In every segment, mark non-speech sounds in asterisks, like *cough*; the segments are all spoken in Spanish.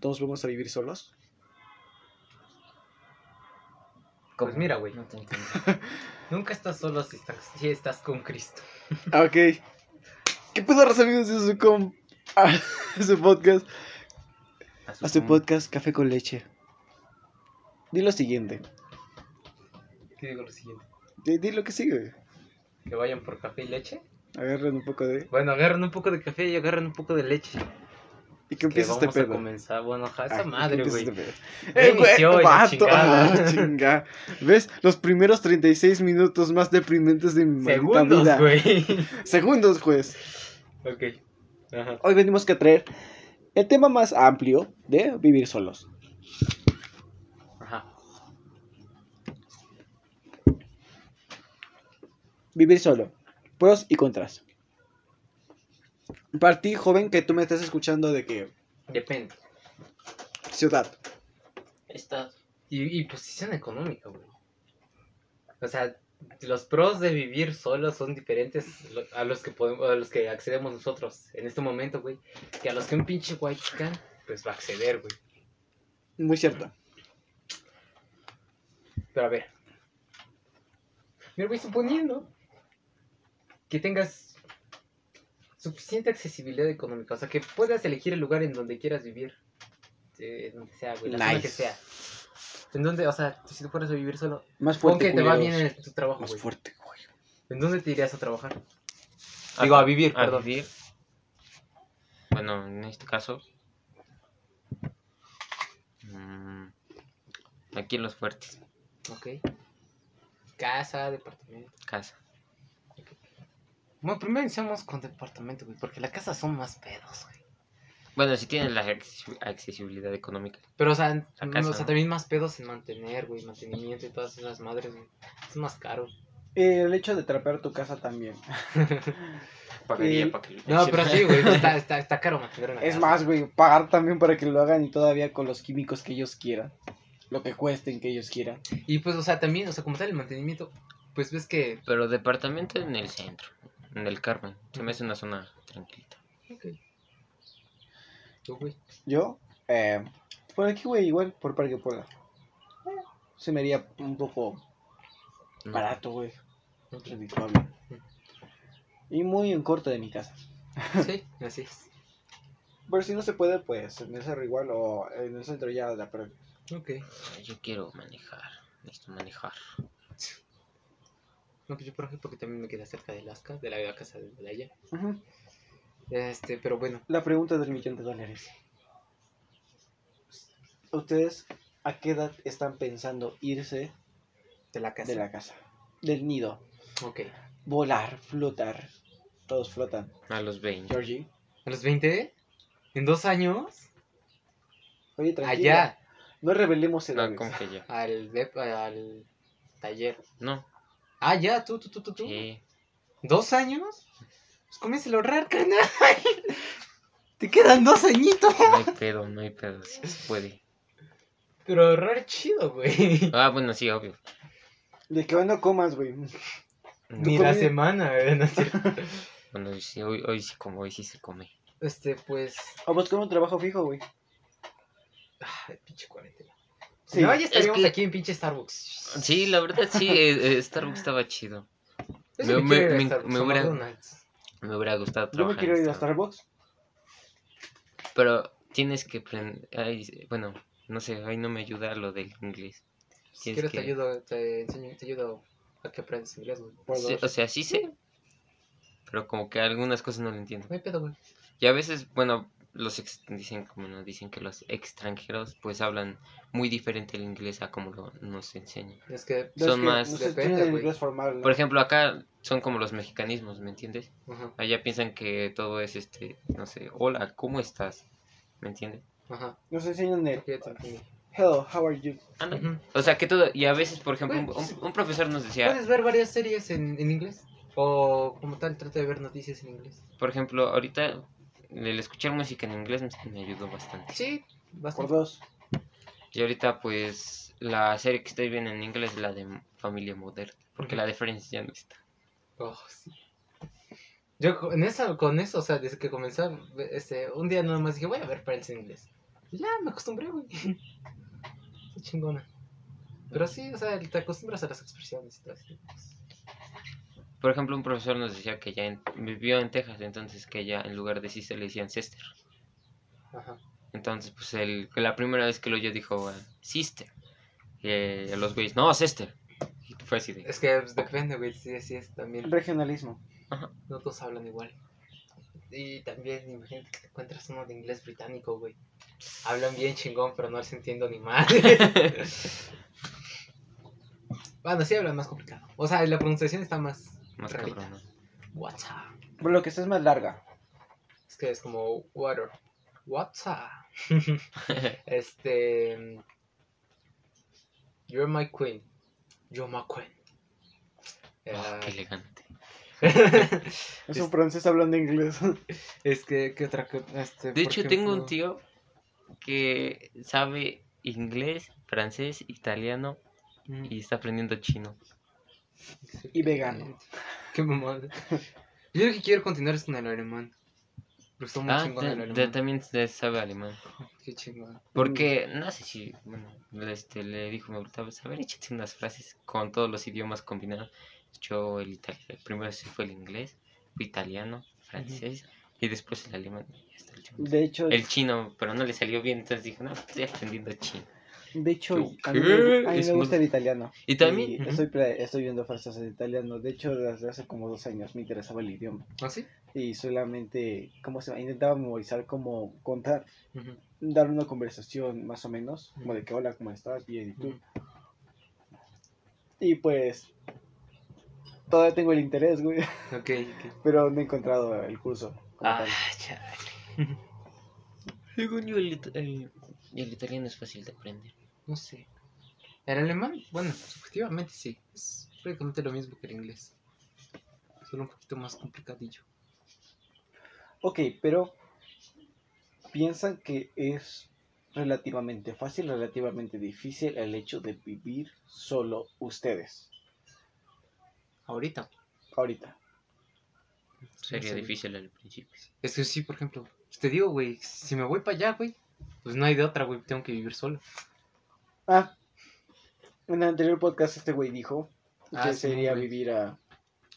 ¿Todos vamos a vivir solos? Pues mira, güey. No te entiendo. *laughs* Nunca estás solo si estás, si estás con Cristo. Ah, Ok. ¿Qué pedo, raza, amigos de su, com... *laughs* a su podcast? A su podcast Café con Leche. Di lo siguiente. ¿Qué digo lo siguiente? Di, di lo que sigue. Que vayan por café y leche. Agarren un poco de... Bueno, agarran un poco de café y agarran un poco de leche. ¿Y qué Que empieza este vamos a pedo? comenzar. Bueno, ja, Ah, esa ¿y madre, güey. este pedo? Eh, güey, inició y la vato, chingada. ah, chinga. ¿Ves? Los primeros 36 minutos más deprimentes de mi maldita Segundos, vida. güey. *laughs* Segundos, juez. ok. Ajá. Hoy venimos a traer el tema más amplio de vivir solos. Ajá. Vivir solo. Pros y contras. Para ti, joven, que tú me estás escuchando de que Depende. ciudad. Está. Y, y posición económica, güey. O sea, los pros de vivir solo son diferentes a los que podemos, a los que accedemos nosotros en este momento, güey. Que a los que un pinche white chican, pues va a acceder, güey. Muy cierto. Pero a ver. Mira, güey, suponiendo que tengas suficiente accesibilidad económica, o sea, que puedas elegir el lugar en donde quieras vivir. Eh, donde sea, güey, la zona Nice. que sea. En donde, o sea, si tú fueras a vivir solo, Más fuerte. que te va bien en tu trabajo, Más güey. fuerte, güey. ¿En dónde te irías a trabajar? Digo, a vivir, A perdón. vivir. Bueno, en este caso. mm, aquí en los fuertes. Ok. Casa, departamento. Casa. Bueno, primero iniciamos con departamento, güey, porque la casa son más pedos, güey. Bueno, si tienes la acces- accesibilidad económica. Pero, o sea, no, o sea ¿no? también más pedos en mantener, güey, mantenimiento y todas esas madres, güey. Es más caro. el hecho de trapear tu casa también. *laughs* Pagaría para que lo No, pero sí, güey, está, está, está caro mantener una Es casa. más, güey, pagar también para que lo hagan y todavía con los químicos que ellos quieran. Lo que cuesten que ellos quieran. Y pues, o sea, también, o sea, como tal el mantenimiento, pues ves que... Pero departamento en el centro. En el Carmen. Se me hace una zona tranquilita. Ok. Tú, güey. Yo, eh, por aquí, güey, igual, por Parque Puebla. Eh, se me haría un poco No. barato, güey. Ok. Redituable. Y muy en corto de mi casa. Sí, así es. Pero si no se puede, pues en el cerro igual o en el centro ya la pero Ok. Yo quiero manejar. Necesito manejar. No, pues yo, por ejemplo, porque también me queda cerca de Alaska, de la casa de Belaya. Este, pero bueno. La pregunta del millón de dólares. ¿Ustedes a qué edad están pensando irse De la casa. de la casa? Del nido. Ok. Volar, flotar. Todos flotan. A los 20. Georgie. ¿A los 20? ¿En dos años? Oye, tranquila. Allá, No revelemos No, edades. como que ya. al, al taller. No. Ah, ya, tú, tú, tú, tú, tú. Sí. ¿Dos años? Pues comienza a ahorrar, carnal. *laughs* Te quedan dos añitos. No hay pedo, no hay pedo. Sí se puede. Pero ahorrar chido, güey. Ah, bueno, sí, obvio. De que hoy no comas, güey. Ni la semana, güey. no. Bueno, sí, hoy, hoy sí como, hoy sí se come. Este, pues. O buscar un trabajo fijo, güey. Ay, pinche cuarentena. Sí. no, ya estaríamos que- aquí en pinche Starbucks. Sí, la verdad sí, eh, eh, Starbucks estaba chido. Yo me- me, me- Starbucks me hubiera- McDonald's. Me hubiera gustado Yo me trabajar. quiero ir a Starbucks. Pero tienes que aprender. ay, bueno, no sé, hoy no me ayuda lo del inglés. Si quieres te ayudo, te enseño, te ayudo a que aprendas inglés, güey. Sí, o sea, sí sé. Pero como que algunas cosas no lo entiendo. No hay pedo, güey. Y a veces, bueno, los ex- dicen como nos dicen que los extranjeros pues hablan muy diferente el inglés a como lo, nos enseñan. Es que. No, es Son que más- No se Depende, tiene el güey. inglés formal. ¿no? Por ejemplo, acá son como los mexicanismos, ¿me entiendes? Allá piensan que todo es este, no sé, hola, ¿cómo estás? ¿Me entiendes? ajá. Nos enseñan el entendí. Hello, how are you? O sea, que todo, y a veces, por ejemplo, un, un- un profesor nos decía, Puedes ver varias series en, en inglés. O como tal, trata de ver noticias en inglés. por ejemplo, ahorita el escuchar música en inglés me- *laughs* me ayudó bastante. Sí, Por bastante. dos. Y ahorita pues la serie que estoy viendo en inglés es la de Familia Moderna, porque la de Friends ya no está. Oh, sí. Yo con eso, con eso, o sea, desde que comencé, este, un día nada más dije, voy a ver Friends en inglés. Ya, me acostumbré, güey. *laughs* Está chingona. Pero sí, o sea, te acostumbras a las expresiones y todo eso. Por ejemplo, un profesor nos decía que ya en- vivió en Texas, entonces que ya en lugar de sister le decían sister. Ajá. Entonces, pues el, que la primera vez que lo oyó dijo eh, sister. Y eh, a los güeyes, no, sister. Y fue así de. Es que pues, depende, güey. Sí, sí, es también. Regionalismo. No todos hablan igual. Y también, imagínate que te encuentras uno de inglés británico, güey. Hablan bien chingón, pero no les entiendo ni mal. *laughs* bueno, sí hablan más complicado. O sea, la pronunciación está más. Más rarita. cabrón. What's up? Por lo que esta es más larga. Es que es como water. What's up? *laughs* Este. You're my queen. You're my queen. Oh, qué Eh, elegante. *laughs* Es un francés hablando inglés. *laughs* es que, ¿qué otra cosa? Este, De hecho, tengo un tío que sabe inglés, francés, italiano Mm. y está aprendiendo chino. Y vegano. *laughs* Qué mamada. Yo lo que quiero continuar es con el alemán. Pero está muy Ah, chingón el alemán. ta- también se sabe alemán. Qué chingón. Porque, no sé si, bueno, le- este, le dijo mi abuelita, pues, a ver, échate unas frases con todos los idiomas combinados. Yo el italiano, primero se fue el inglés, fue italiano, francés y después el alemán. y hasta el último. De hecho, El chino, pero no le salió bien, entonces dijo, no, estoy aprendiendo chino. De hecho a mí, me, a mí Es me muy- gusta el italiano. Y también, Y estoy, estoy viendo frases en italiano. De hecho, desde hace como dos años me interesaba el idioma. ¿Ah, sí? Y solamente, ¿cómo se llama? Intentaba memorizar cómo contar, dar una conversación más o menos. Como de que, hola, ¿cómo estás? Bien, ¿y tú? Y pues, todavía tengo el interés, güey. Ok. *laughs* Pero no he encontrado el curso. como Ah, tal. chale. *laughs* Según yo, el, it- el- el italiano es fácil de aprender. No sé. El alemán, bueno, subjetivamente sí. Es prácticamente lo mismo que el inglés. Solo un poquito más complicadillo. Ok, pero piensan que es relativamente fácil, relativamente difícil el hecho de vivir solo ustedes. Ahorita. Ahorita. Sería No sé, difícil al principio. Es que sí, por ejemplo, te digo, güey, si me voy para allá, güey, pues no hay de otra, güey, tengo que vivir solo. Ah, en el anterior podcast este güey dijo que Ah, sí, sería güey. vivir a...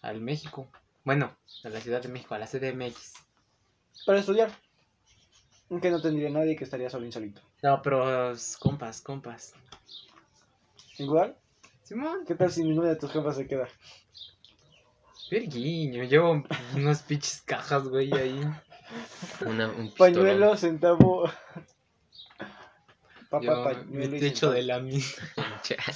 Al México. Bueno, a la Ciudad de México, a la CDMX. para estudiar. Aunque no tendría nadie que estaría solo insolito. No, pero es compas, compas. Igual, Simón, ¿qué tal si ninguna de tus jefas se queda? virguiño, llevo unas *laughs* pinches cajas, güey, ahí. Una, un Pañuelo, centavo... Papá, Yo, pañuelo y techo de lámina. pistolón. Chale.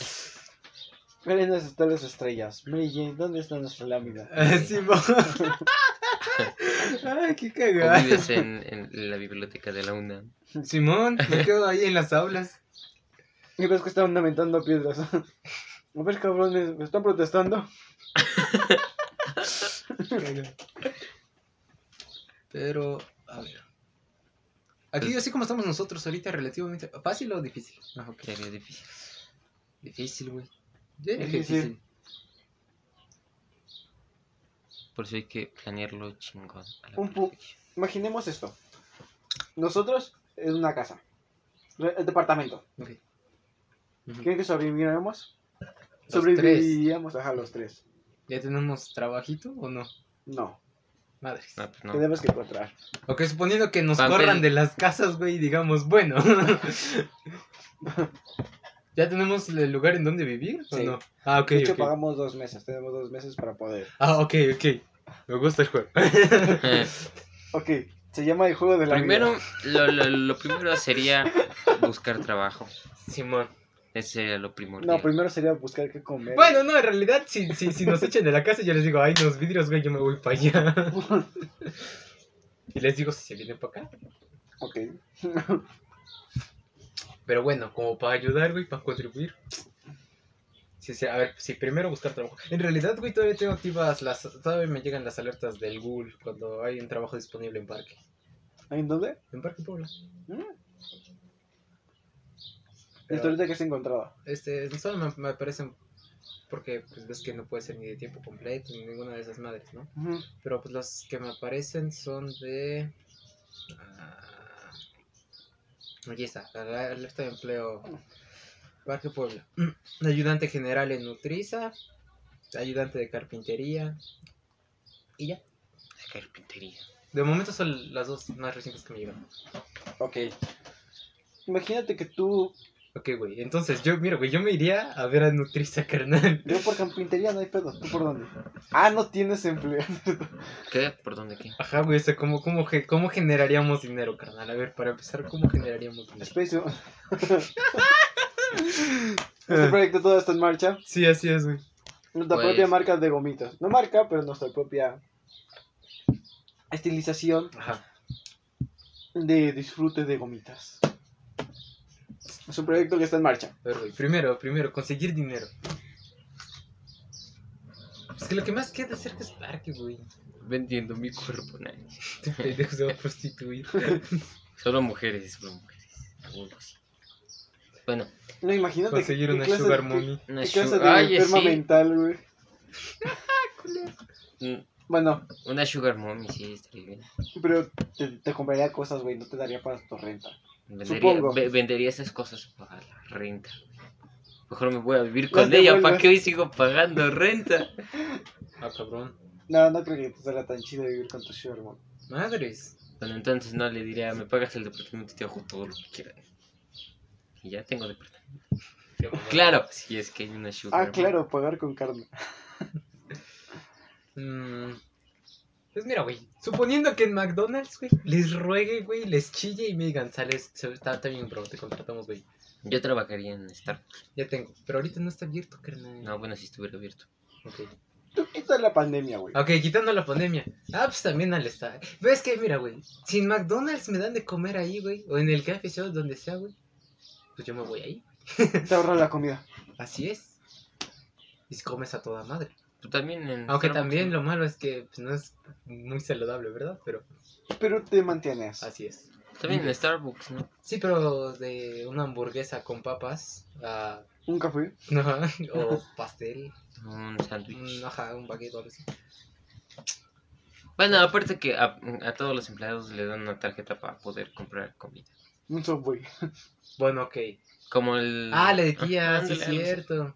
Miren dónde están las estrellas. Mary Jane, ¿dónde está nuestra lámina? *laughs* Simón. *laughs* Ay, qué O cagada. vives en, en la biblioteca de la UNAM. Simón, me *laughs* quedo ahí en las aulas. Y ves que estaban aventando piedras. A ver, cabrones, ¿me están protestando? Pero, a ver. Aquí, así como estamos nosotros ahorita, relativamente fácil o difícil. Ah, ok. Sería difícil. Difícil, güey. Yo diría que Difícil. difícil. Por eso hay que planearlo chingón. A la Un pu-. Imaginemos esto. Nosotros en una casa. El departamento. Ok. Ujú. ¿Quieren que sobreviviéramos? Los Sobreviviríamos, ajá, los tres. ¿Ya tenemos trabajito o no? No, Madres. No, pues no. tenemos que encontrar. Ok, suponiendo que nos Papel. corran de las casas, güey, y digamos, bueno. *laughs* ¿Ya tenemos el lugar en donde vivir o Sí. no? Ah, ok, de hecho, pagamos dos meses. Tenemos dos meses para poder. Ah, ok, ok. Me gusta el juego. *laughs* Ok, se llama el juego de la primero, vida. lo, lo, lo primero sería buscar trabajo. Simón. Ese sería lo primordial. No, primero sería buscar qué comer. Bueno, no, en realidad, si, si, si nos echan de la casa, yo les digo, ay, los vidrios, güey, yo me voy para allá. *laughs* y les digo si se vienen para acá. Ok. Pero bueno, como para ayudar, güey, para contribuir. Sí, sí, a ver, sí, primero buscar trabajo. En realidad, güey, todavía tengo activas las... Todavía me llegan las alertas del Google cuando hay un trabajo disponible en Parque. ¿En dónde? En Parque Puebla. ¿Mm? Pero, ¿Y ahorita que se encontraba? este, solo me, me aparecen porque pues ves que no puede ser ni de tiempo completo ni ninguna de esas madres, ¿no? Pero pues los que me aparecen son de... ah, Aquí está, la, la lista de empleo. Parque Puebla. *clears throat* Ayudante general en Nutriza. Ayudante de carpintería. Y ya. De carpintería. De momento son las dos más recientes que me llegaron. Ok. Imagínate que tú. Ok, güey. Entonces, yo, mira, güey, yo me iría a ver a Nutriza, carnal. Yo por carpintería no hay pedo. ¿Tú por dónde? Ah, no tienes empleo. ¿Qué? ¿Por dónde qué? Ajá, güey, o sea, ¿cómo, cómo, ge- ¿cómo generaríamos dinero, carnal? A ver, para empezar, ¿cómo generaríamos dinero? Space. Este proyecto todo está en marcha. Sí, así es, güey. Nuestra Pues- propia marca de gomitas. No marca, pero nuestra propia estilización Ajá. de disfrute de gomitas. Es un proyecto que está en marcha. Güey, primero, primero, conseguir dinero. Es que lo que más queda cerca es parque, güey. Vendiendo mi cuerpo, nah. Este pendejo se va a prostituir. *laughs* Solo mujeres, solo mujeres. Así. Bueno, No, imagínate. Conseguir una clase- sugar mommy. una ¿Qué clase sugar... de Ay, enferma sí. mental, güey? *laughs* Mm, Bueno, Una sugar mommy, sí, estaría bien. pero te, te compraría cosas, güey. No te daría para tu renta. Vendería, Supongo. ve- vendería esas cosas para la renta. Mejor me voy a vivir Las con ella. ¿Para qué hoy sigo pagando renta? Ah, cabrón. No, no creo que te salga tan chido vivir con tu sugar mommy. Madres. Bueno, entonces no le diría, me pagas el departamento y te hago todo lo que quieras. Y ya tengo departamento. Claro, si es que hay una sugar Ah, claro, pagar con carne. Mm, Pues mira, güey, suponiendo que en McDonald's, güey, les ruegue, güey, les chille y me digan, sales, se- está, está bien, bro, te contratamos, güey. Yo trabajaría en Starbucks. Ya tengo, pero ahorita no está abierto, carnal. No, bueno, si estuviera abierto. Ok. Tú quita la pandemia, güey. Ok, quitando la pandemia. Ah, pues también al estar. ¿Ves que, mira, güey? Si en McDonald's me dan de comer ahí, güey, o en el café shop, donde sea, güey, pues yo me voy ahí. Te ahorra la comida. *laughs* Así es. Y si comes a toda madre. Tú también en Aunque Starbucks, también ¿no? lo malo es que pues, no es muy saludable, ¿verdad? Pero Pero te mantienes. así es. También en Starbucks, ¿no? Sí, pero de una hamburguesa con papas, ah, Un café. ajá, o *laughs* pastel, Un sándwich. un, ajá, un baguette o algo así. Bueno, aparte que a, a todos los empleados le dan una tarjeta para poder comprar comida. Un subway. *laughs* Bueno, ok. Como el... Ah, la de tía, Ajá, *laughs* sí es cierto.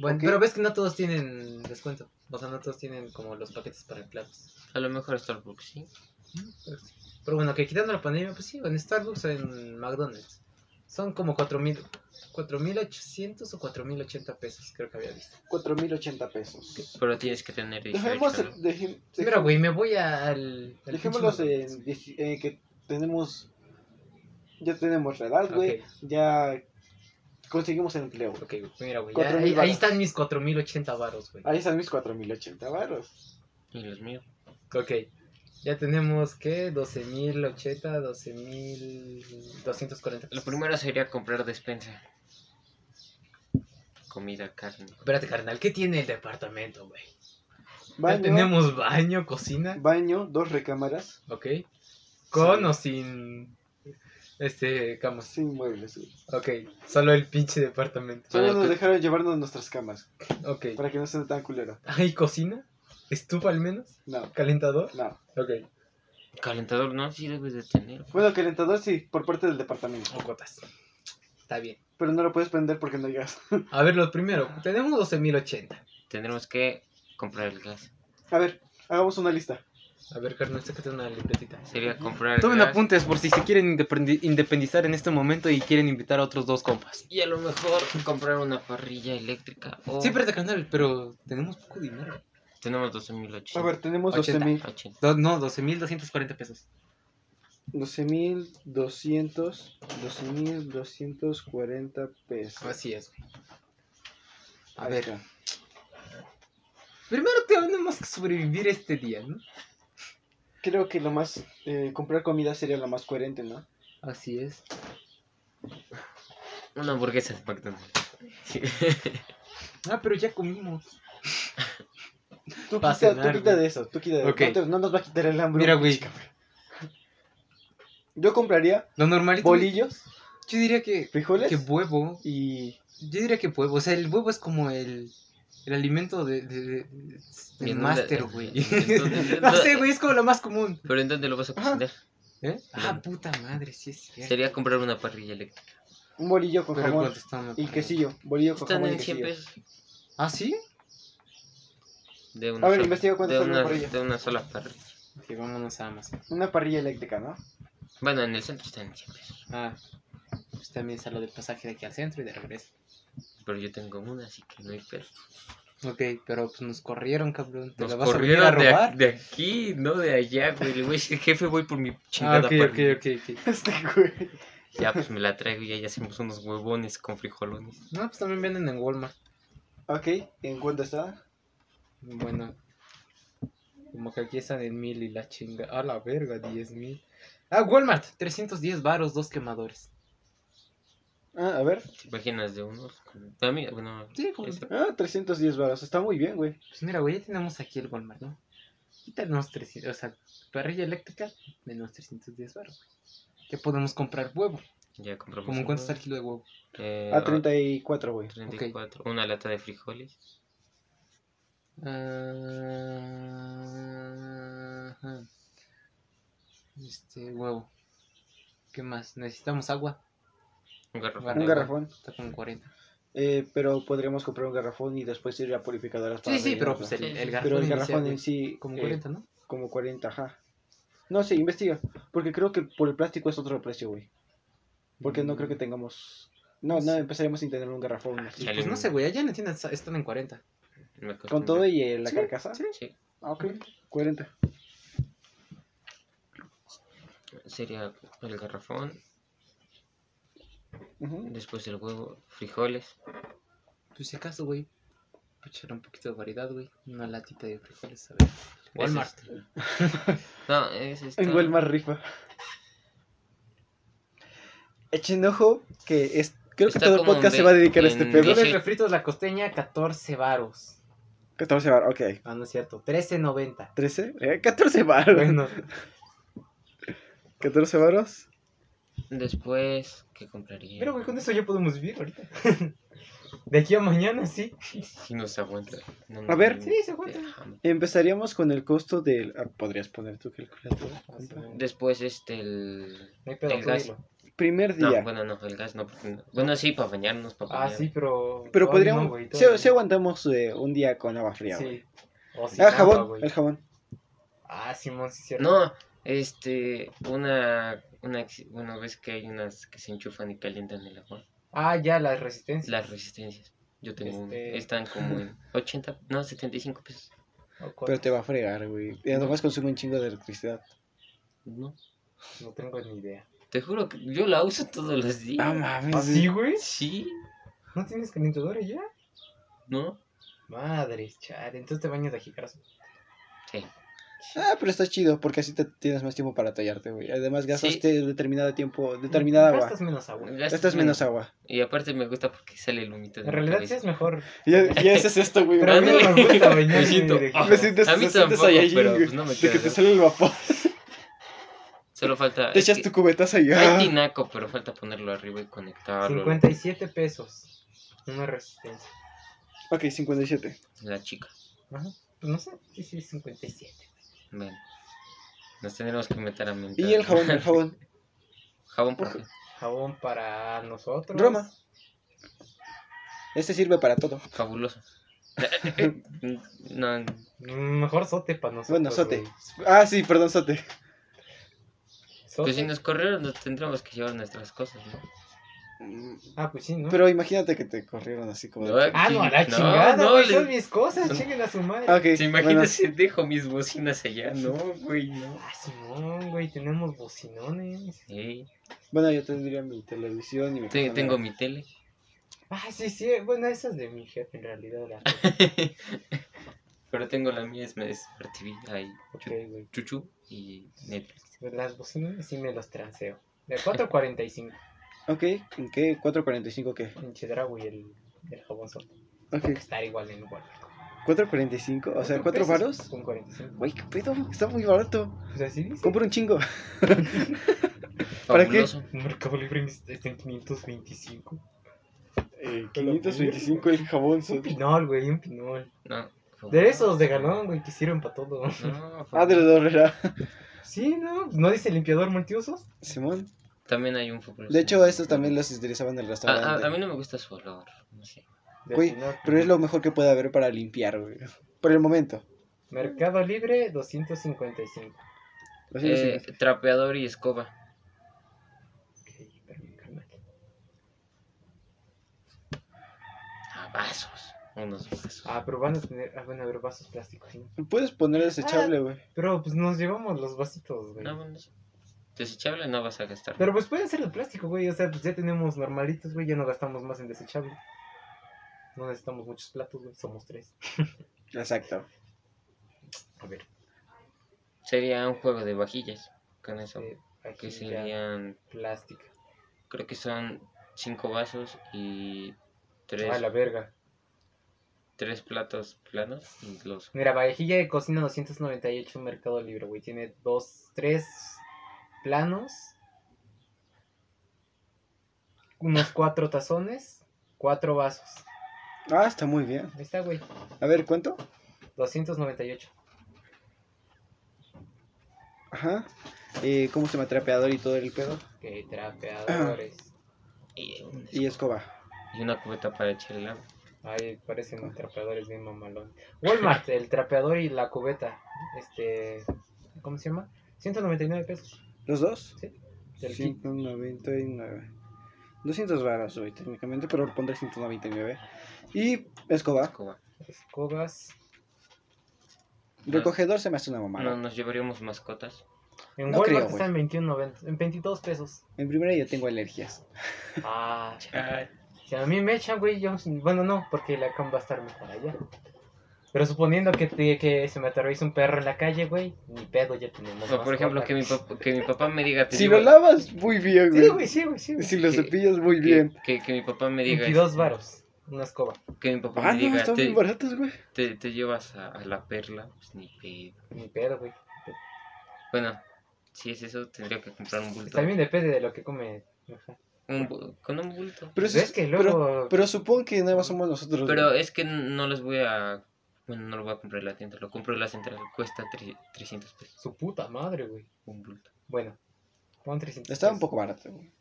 Bueno, pero ves que no todos tienen descuento. O sea, no todos tienen como los paquetes para empleados. A lo mejor Starbucks, sí. Pero, sí. Pero bueno, que quitando la pandemia, pues sí, en Starbucks o en McDonald's. Son como 4.000, 4.800 o 4.080 pesos, creo que había visto. 4080 pesos. Pero tienes que tener 18, Dejemos, ¿no? mira, güey, me voy al... al Dejémoslos en dieci- eh, que tenemos. Ya tenemos la edad, güey. Ya conseguimos el empleo. Ok, güey, mira, güey, ya- ahí, están mis 4.080 varos, güey. Ahí están mis 4080 varos. Y los míos. Ok, ya tenemos, ¿qué? 12.080, 12.240 Lo primero sería comprar despensa. Comida, carne. Espérate, carnal, ¿qué tiene el departamento, güey? Ya Baño, tenemos baño, cocina, baño, dos recámaras, ok. Con Sí. o sin, este, camas. sin muebles. Ok, solo el pinche departamento. Solo nos dejaron llevarnos nuestras camas. Ok. Para que no sea tan culero. ¿Hay cocina? ¿Estufa al menos? No, ¿Calentador? no. Ok. Calentador, no, sí debes de tener. Bueno, calentador sí, por parte del departamento. O gotas. Está bien. Pero no lo puedes prender porque no hay gas. A ver, lo primero, tenemos 12.080. Tendremos que comprar el gas. A ver, hagamos una lista. A ver, carnal, sácate una libretita. Sería comprar Tomen gas. apuntes por si se quieren independi- independizar en este momento y quieren invitar a otros dos compas. Y a lo mejor comprar una parrilla eléctrica. O Sí, espérate, carnal, pero tenemos poco dinero. tenemos 12.800. A ver, tenemos 80. 12.000. 80. Do- no, 12.240 pesos. 12.200. 12.240 pesos. Así es, güey. A ver, primero tenemos que sobrevivir este día, ¿no? Creo que lo más. eh, comprar comida sería lo más coherente, ¿no? Así es. Una hamburguesa. Sí. Ah, pero ya comimos. Tú quita, cenar, tú quita güey. de eso, tú quita de Ok. no, te- no nos va a quitar el hambre. Mira, güey. Yo compraría Lo normalito. bolillos, Yo diría que, frijoles que huevo. y. Yo diría que huevo. O sea, el huevo es como el, el alimento de, de, de- de- ¿Y del en máster, dónde- güey. *laughs* no sé, *laughs* güey, es como lo más común. Pero ¿en dónde lo vas a cocinar? ¿Eh? Ah, puta madre, sí es cierto. Sería comprar una parrilla eléctrica. Un bolillo con Pero jamón ¿cuánto está una y quesillo. Bolillo con Están jamón y en 100 quesillo. pesos. ¿Ah, sí? De una A ver, sola- investiga cuánto de sale una una, parrilla. de una sola parrilla. Ok, vámonos a Amazon. Una parrilla eléctrica, ¿no? Bueno, en el centro están en 100 pesos. Ah, pues también salió del pasaje de aquí al centro y de regreso. Pero yo tengo una, así que no hay pedo. Ok, pero pues nos corrieron, cabrón. ¿Te Nos la vas a venir a corrieron de, robar? ac- de aquí, no de allá, güey. Le voy a decir, jefe, voy por mi Ah, chingada ok, ok, parrilla". ok, ok. *laughs* Este güey. Ya, pues me la traigo y ya, ya hacemos unos huevones con frijolones. No, pues también venden en Walmart. Ok, ¿en cuánto está? Bueno, como que aquí están en mil y la chinga. A la verga, 10 mil. Ah, Walmart, 310 varos, dos quemadores. Ah, a ver. ¿Te imaginas de unos? A mí, bueno, Sí, como-. Ah, 310 baros. Está muy bien, güey. Pues mira, güey, ya tenemos aquí el Walmart, ¿no? Tenemos 300, o sea, parrilla eléctrica, menos 310 varos. güey. ¿Qué podemos comprar? Huevo. ya compramos. ¿Cómo en cuánto está el huevo. kilo de huevo? Eh, A 34, güey. 34. Una lata de frijoles. Ah, ajá. Este, huevo. ¿Qué más? Necesitamos agua. Un garrafón. Garra- Un garrafón. Está como 40. Eh, pero podríamos comprar un garrafón y después ir a purificadoras para Sí, sí, pero pues el, el garrafón, Pero el garrafón en sí. Como eh, 40, ¿no? Como 40, ajá. No, sí, investiga. Porque creo que por el plástico es otro precio, güey. Porque no creo que tengamos. No, No sé. empezaríamos sin tener un garrafón así. Chale. Pues no sé, güey, allá en tienda está- están en 40. Me costó Con todo y eh, la Sí, carcasa. sí. Sí, Ah, ok. 40. sería el garrafón, Ujú. después el huevo, frijoles. Pues si acaso, güey. Echar un poquito de variedad, güey. Una latita de frijoles, a ver. Walmart. Es- No, es este. *laughs* En Walmart rifa. Echen ojo que es. Creo que Está todo el podcast se va a dedicar a este pedo. Frijoles refritos la costeña, 14 varos. 14 bar, ok. Ah, no es cierto. 13.90. 13, eh, 14 bar. Bueno, *laughs* 14 baros. Después, ¿qué compraría? pero güey, con eso ya podemos vivir ahorita. *laughs* De aquí a mañana, sí. Si nos aguanta. No, A ver. Sí, se aguanta. Déjame. Empezaríamos con el costo del. ah, Podrías poner tu calculadora. Sí. Después, este, el. No hay pedo, el gas. Primer No, día. bueno, no, el gas no. Bueno, sí, para bañarnos, para Ah, bañarnos. sí, pero. Pero podríamos. sí, todavía sí no. aguantamos eh, un día con agua fría. Sí. O Ah, agua, jabón. güey. el jabón. Ah, Simón, sí, cierto. No, este, una, una, bueno, ves que hay unas que se enchufan y calientan el agua. Ah, ya, las resistencias. Las resistencias. Yo tengo una. Este- Están como en *laughs* 80, no, 75 pesos. ¿O cuál? Pero te va a fregar, güey. Y además consume un chingo de electricidad. No, No tengo ni idea. te juro que yo la uso todos los días. Ah, mames. ¿Ah, sí, güey? Sí, ¿No tienes calentadora ya? ¿no? Madre, chale. Entonces te bañas de jicaras. Sí. Ah, pero está chido porque así te tienes más tiempo para tallarte, güey. Además gastaste Sí. determinado tiempo, determinada agua. Gastas menos agua. Gastas menos agua. Y aparte me gusta porque sale el humito de En realidad sí es mejor. Ya, ya ese es esto, güey. Pero a mí no me gusta bañarme Me sientes, A mí me sientes tampoco, Saiyajin, pero, pues, no me de que queda te sale el vapor. Solo falta... Te echas que tu cubetazo y ya. Hay tinaco, pero falta ponerlo arriba y conectarlo. 57 pesos. Una resistencia. Ok, 57. La chica. Ajá. Pues no sé. Sí, sí, 57. Bueno. Nos tendremos que meter a mentar. Y el jabón, el jabón. *laughs* ¿Jabón por qué? Jabón para nosotros. Roma. Este sirve para todo. Fabuloso. *laughs* no, Mm, Mejor sote para nosotros. Bueno, sote. güey. Ah, sí, perdón, sote. ¿Sote? pues si nos corrieron nos tendríamos que llevar nuestras cosas, ¿no? Ah, pues sí, ¿no? Pero imagínate que te corrieron así como de... Ah, no, a la No, chingada, no, güey. le- Son mis cosas, chinguen a su madre. Ah, ok, ¿Se bueno. imagina si dejo mis bocinas allá? No, güey, no. Ah, Simón, güey, tenemos bocinones. Sí. Bueno, yo tendría mi televisión y mi... Te- tengo mi tele. Ah, sí, sí, bueno, esa es de mi jefe en realidad. La... *laughs* Pero tengo la mía, es Smart TV. Ahí, ok, chu- güey. chuchu y Netflix. Las bocinas sí me los transeo. De 4.45. Ok, ¿en qué? ¿4.45 qué? En Chedra, güey, el, el jabón sote. Ok, Estar igual en Walmart. ¿4.45? O sea, ¿4 pesos varos? Con 45. Güey, qué pedo, está muy barato. Pues así dice. Compra un chingo. *laughs* ¿Para qué? Fabuloso. Mercado Libre está en 525. Eh, 525 el jabón. Un pinol, güey, un pinol. No. De esos de galón, güey, que sirven para todo. No, Ah, de la dorrera. Sí, ¿no? ¿No dice limpiador multiusos? Simón. También hay un fútbol. De hecho, estos también los utilizaban en el restaurante. a, a mí no me gusta su olor. No sé. Güey, pero es lo mejor que puede haber para limpiar, güey. Por el momento. Mercado Libre, 255. Lo siento, Eh, sí. trapeador y escoba. Ok, espérame, carnal. Ah, vasos. Unos vasos. Ah, pero van a tener. Ah, van a haber vasos plásticos, ¿sí? Puedes poner desechable, güey. Pero pues nos llevamos los vasitos, güey. No, bueno, desechable no vas a gastar. Pero pues pueden ser de plástico, güey. O sea, pues ya tenemos normalitos, güey. Ya no gastamos más en desechable. No necesitamos muchos platos, güey. Somos tres. *laughs* Exacto. A ver. Sería un juego de vajillas. Con eso. eh, aquí que serían. plástica. Creo que son cinco vasos y tres, Ah, la verga. tres platos planos. Y los. Mira, vajilla de cocina 298 en Mercado Libre, güey. Tiene dos, tres planos. Unos cuatro tazones. Cuatro vasos. Ah, está muy bien. Ahí está, güey. A ver, ¿cuánto? 298. Ajá. Eh, ¿Cómo se llama? Trapeador y todo el pedo. Que trapeadores. *clears throat* Y, Y escoba. y una cubeta para echar el agua. Ay, parecen trapeadores bien mamalón. Walmart, el trapeador y la cubeta. Este. ¿Cómo se llama? 199 pesos. ¿Los dos? Sí. Del kit. 199. 200 varas, güey, técnicamente, pero pondré 199. Y escoba. Escoba. Escobas. Recogedor se me hace una mamada. No, nos llevaríamos mascotas. En No Walmart creo, está en 21.90. En 22 pesos. En primera yo tengo alergias. Ah, si a mí me echan, güey, yo. Bueno, no, porque la cam va a estar mejor allá. Pero suponiendo que, te- que se me atraviesa un perro en la calle, güey, ni pedo, ya tenemos. O por ejemplo, que mi, papá, que mi papá me diga. te Si llevo- lo lavas, muy bien, güey. Sí, güey, sí, güey, sí, güey. Si lo Que- cepillas, muy que, bien. Que, que mi papá me diga. 22 este, varos, una escoba. Que mi papá Ah, me no, diga. están te, bien baratos, güey. te, te llevas a, a la perla. Pues ni pedo. Ni pedo, güey. Bueno, si es eso, tendría que comprar un bulto. También depende de lo que come. Ajá. Un con un bulto. Pero, eso es que pero, luego. pero supongo que nada más somos nosotros. Pero güey. es que no los voy a. Bueno, no lo voy a comprar en la tienda. Lo compro en la central. Cuesta tre- 300 pesos. Su puta madre, güey. Un bulto. Bueno, pon 300. Está un pesos. poco barato, güey.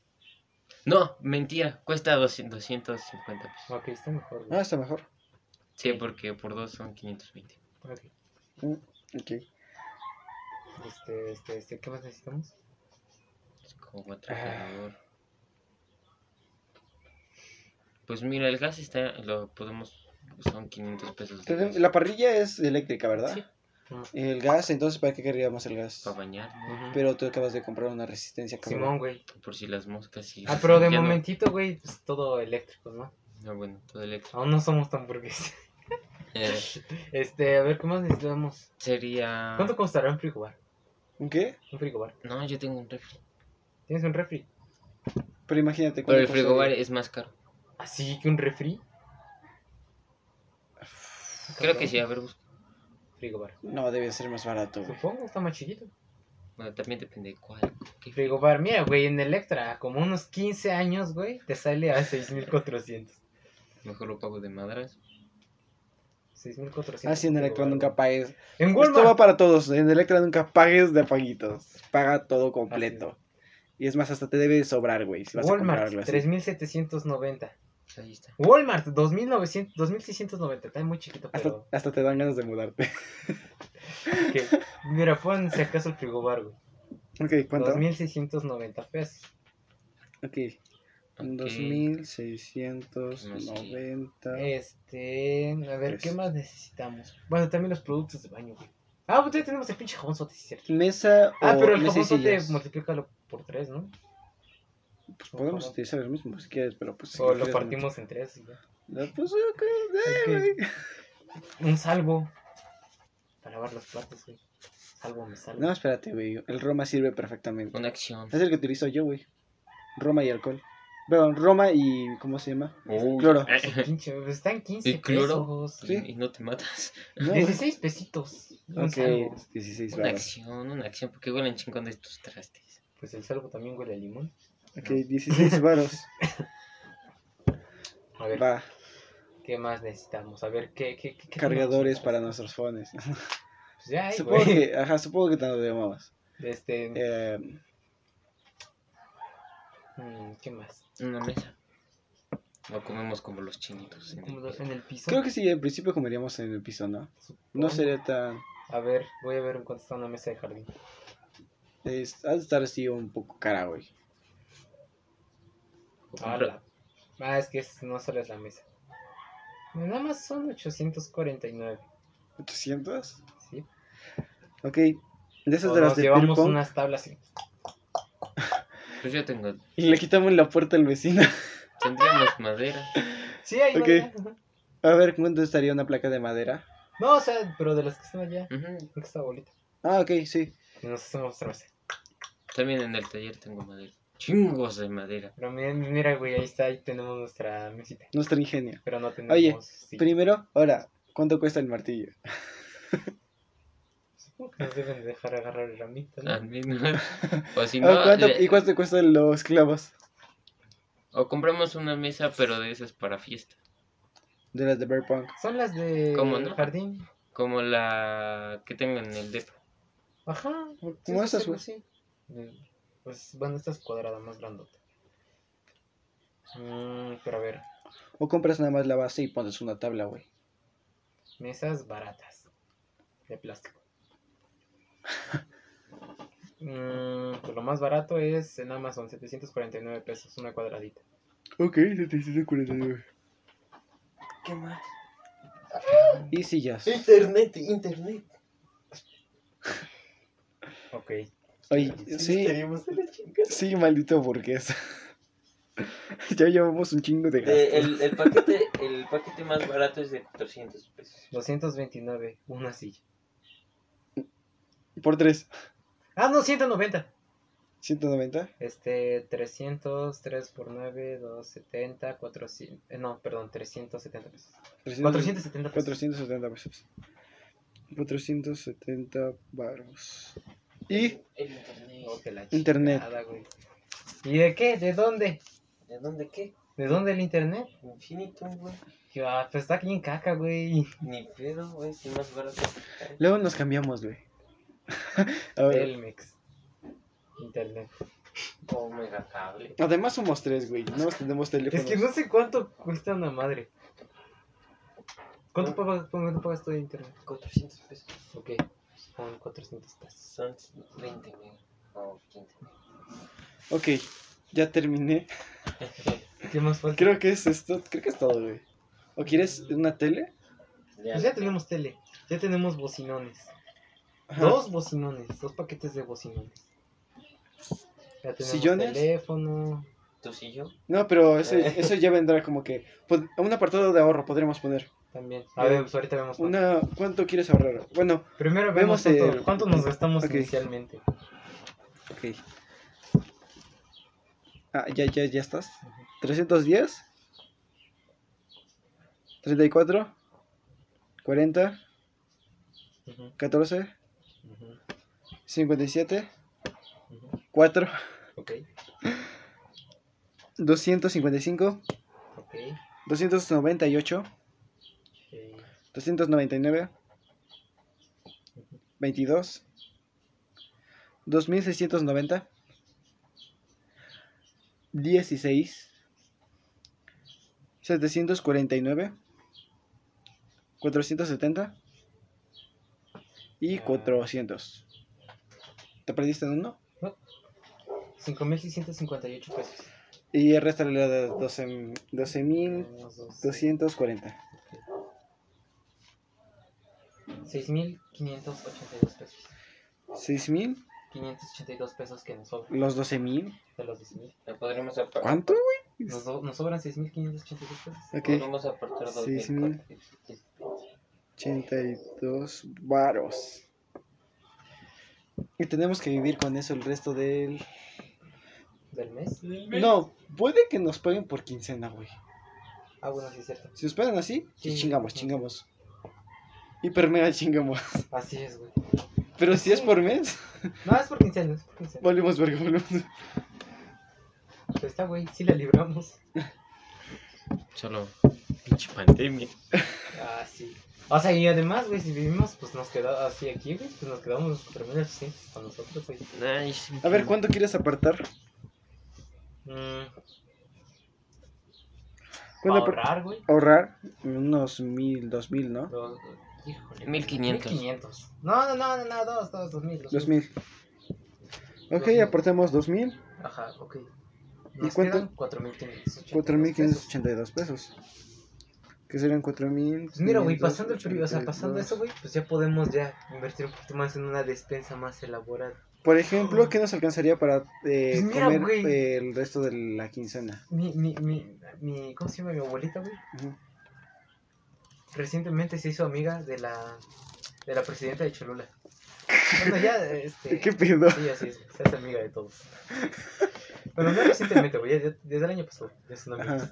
No, mentira. Cuesta 200, 250 pesos. Ok, está mejor, Ah, güey. está mejor. Sí, porque por dos son 520. Ok. Mm, ok. Este, este, este, ¿qué más necesitamos? Es como atrapador. Pues mira, el gas está. Lo podemos. Son 500 pesos. La parrilla es eléctrica, ¿verdad? Sí. El gas, entonces, ¿para qué querríamos el gas? Para bañar. Pero tú acabas de comprar una resistencia, cabrón. Simón, güey. Por si las moscas y. Ah, pero de ya no- momentito, güey, pues todo eléctrico, ¿no? No, bueno, todo eléctrico. Aún no somos tan burgueses. *laughs* Eh, Este, a ver, ¿qué más necesitamos? sería. ¿Cuánto costará un frigobar? ¿Un qué? Un frigobar. No, yo tengo un refri. ¿Tienes un refri? Pero imagínate. Pero el ¿cuánto frigobar es más caro. ¿Así que un refri? Creo que sí, a ver, busco. Frigobar. No, debe ser más barato, güey. Supongo, está más chiquito. Bueno, también depende de cuál. ¿Qué Frigobar, mira, güey, en Electra, como unos 15 años, güey, te sale a 6400. Mejor lo pago de madras. 6400. Ah, sí, en Electra frigobar, nunca pagues. En Esto va Walmart. para todos. En Electra nunca pagues de paguitos. Paga todo completo. Y es más, hasta te debe de sobrar, güey. Si vas a Walmart, así. 3790. Ahí está. Walmart, 2900, 2690. Está muy chiquito, Hasta, pero. hasta te dan ganas de mudarte. *laughs* que- mira, pon si acaso el frigobar, güey. ok, ¿cuánto? 2690 pesos. Ok. Ok. 2690. Este. A ver, ¿qué Pues. más necesitamos? Bueno, también los productos de baño, güey. Ah, pues ya tenemos el pinche jabón sote, cierto. Mesa Ah, o pero el jabón sote multiplícalo por 3, ¿no? Pues podemos utilizar el mismo si quieres, pero pues. si O lo partimos en 3 y ya. no. Pues ok, eh. Un salvo. Para lavar los platos, güey. Salvo me salvo. No, espérate, güey. El Roma sirve perfectamente. Una acción. Es el que utilizo yo, güey. Roma y alcohol. Perdón, Roma y. ¿Cómo se llama? Uy. Cloro. Su pinche, pues, está en 15 ¿Y cloro? pesos. Sí. Y, no te matas. No, güey. 16 pesitos. Ok, salvo. 16 Una acción, una acción. Porque huelen chingón de tus trastes. Pues el salvo también huele a limón. Ok, 16 varos. A ver, Va. ¿qué más necesitamos? A ver, ¿qué, qué, qué, qué Cargadores para nuestros phones. Pues ya hay, Supongo güey. que, ajá, supongo que te lo llamabas. Este. Eh, mm, ¿Qué más? Una mesa. O comemos como los chinitos. en el Como piso. En el piso. creo que sí, al principio comeríamos en el piso, ¿no? No sería tan... A ver, voy a ver en cuánto está una mesa de jardín. Es, ha de estar así un poco cara, güey. Ah, ah, es que es- no solo es la mesa. Nada más son 849. ¿800? ¿sí? Ok. De esas O de las nos de llevamos unas tablas y *laughs* Pues yo tengo. y le quitamos la puerta al vecino. *laughs* Tendríamos madera. Sí, ahí va, Ok. ya, ajá. A ver, ¿cuánto estaría una placa de madera? No, o sea, pero de las que están allá. Ujú. Creo que está bolita. Ah, ok, sí. Y nos hacemos otra vez. También en el taller tengo madera. Chingos de madera. Pero mira, mira, güey, ahí está, ahí tenemos nuestra mesita. Nuestro ingenio. Pero no tenemos. Oye, sí. Primero, ahora, ¿cuánto cuesta el martillo? *laughs* Supongo que nos deben dejar agarrar el ramito, ¿no? A mí no. *laughs* O si Ah, no, ¿cuánto- le- ¿Y cuánto cuestan los clavos? o compramos una mesa, pero de esas para fiesta. De las de beer pong. Son las de ¿Cómo no? jardín. Como la que tengo en el depa. Ajá. ¿Cómo esas, güey? sí. Pues bueno, esta es cuadrada, más grandota. Mm, pero a ver, O compras nada más la base y pones una tabla, güey. mesas baratas. De plástico. *laughs* Mm, pues lo más barato es en Amazon, 749 pesos, una cuadradita. Ok, 749. ¿Qué más? Y sillas. Internet, internet. Ok. Oye, sí, sí, maldito burgués. *laughs* ya llevamos un chingo de gasto. el, el paquete, el paquete más barato es de 400 pesos. 229, una silla. Por 3. Ah, no, 190. 190. Este, 300, 3 por 9, 270, 400. eh, no, perdón, 370 pesos. 470 pesos. 470 pesos. 470 baros. Y El internet. Oh, que la Internet. chingada, güey. ¿Y de qué? ¿De dónde? ¿De dónde qué? ¿De dónde el internet? Infinito, güey. Que, ah, pues está aquí en caca, güey. Ni pedo, güey. Si más barato. luego nos cambiamos, güey. *laughs* A ver. Telmex. Internet. O mega cable. Además somos tres, güey. No tenemos teléfonos. Es que no sé cuánto cuesta una madre. ¿Cuánto pagas, cuánto pagas tú de internet? 400 pesos. Ok, son 400 pesos. Son 20 mil o 15 mil. Ok, ya terminé. *laughs* ¿Qué más falta? Creo que es esto. Creo que es todo, güey. ¿O quieres una tele? Pues ya tenemos tele, ya tenemos bocinones. Ajá. Dos bocinones, dos paquetes de bocinones. Ya tenemos ¿Sillones? teléfono. ¿Tú sí yo? No, pero eso, *laughs* eso ya vendrá como que. pues, un apartado de ahorro podremos poner. También. A ver, pues ahorita vemos. cuánto. Una, ¿Cuánto quieres ahorrar? Bueno, Primero vemos vemos cuánto, el- cuánto nos gastamos Ok. inicialmente. ok. Ah, ya, ya, ya estás. 310. 34. 40. Ujú, 14. ujú, 57. ujú. 4. Ok, 255. ok. 298. Ok. 299. 22. 2690. 16. 749. 470. Y Ah. 400. ¿Te perdiste en uno? 5.658 pesos. Y el resto le da 12 12.240. Menos doce. 6.582 pesos. 6.000. 582 pesos que nos sobran Los 12.000. de los 10.000. Le podremos apartar. ¿Cuánto, güey? Nos, do- nos sobran 6.582 pesos. Ok. Podemos apartar Seis 2000. mil. 82 varos. Y tenemos que vivir con eso el resto del... ¿Del mes? No, puede que nos paguen por quincena, güey. Ah, bueno, sí es cierto. Si nos pagan así, sí, Sí. chingamos, chingamos. Hiper mega chingamos. Así es, güey. Pero si es por mes, No, es por quincena, es por quincena. volvemos verga, volvemos. Pues está, güey, sí la libramos. Solo Pinche pandemia. Ah, sí. O sea, y además, güey, si vivimos, pues nos quedamos así aquí, güey, pues nos quedamos los 4.800 para nosotros, güey. Sí, A ver, ¿cuánto quieres apartar? Mm, ¿Cuánto para apar- ahorrar, güey. ahorrar? Unos mil, dos mil, ¿no? Dos- híjole, 1500. 1500. No, no, no, no, no, dos, dos, dos mil. Dos mil. Ok, Dos mil. apartemos dos mil. Ajá, ok. ¿Y Nos cuánto? quedan 4.582 Cuatro mil quinientos pesos. ochenta y dos pesos. Que serían cuatro mil. Pues mira, güey, pasando el frío, o sea, pasando eso, güey, pues ya podemos ya invertir un poquito más en una despensa más elaborada. Por ejemplo, ¿qué nos alcanzaría para eh, Pues mira, comer eh, el resto de la quincena? Mi, mi, mi, mi, ¿cómo se llama mi abuelita, güey? Ujú. Recientemente se hizo amiga de la, de la presidenta de Cholula. Bueno, ya, este... *laughs* ¿Qué pedo? Sí, así es, se hace amiga de todos. Bueno, no recientemente, güey, ya- desde el año pasado, ya son amigos.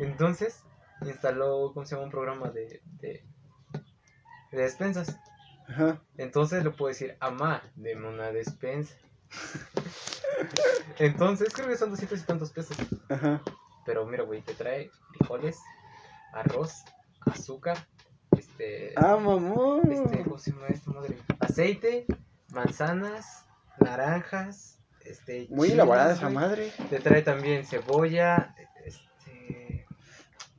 Entonces, instaló, ¿cómo se llama? Un programa de, de, de despensas. Ajá. Entonces le puedo decir, amá, deme una despensa. Entonces, creo que son doscientos y tantos pesos. Ajá. Pero mira, güey, te trae frijoles, arroz, azúcar, este... Ah, mamón. este, ¿cómo se llama esta madre? Aceite, manzanas, naranjas, este... Muy chiles, elaborada esa madre. Te trae también cebolla, este...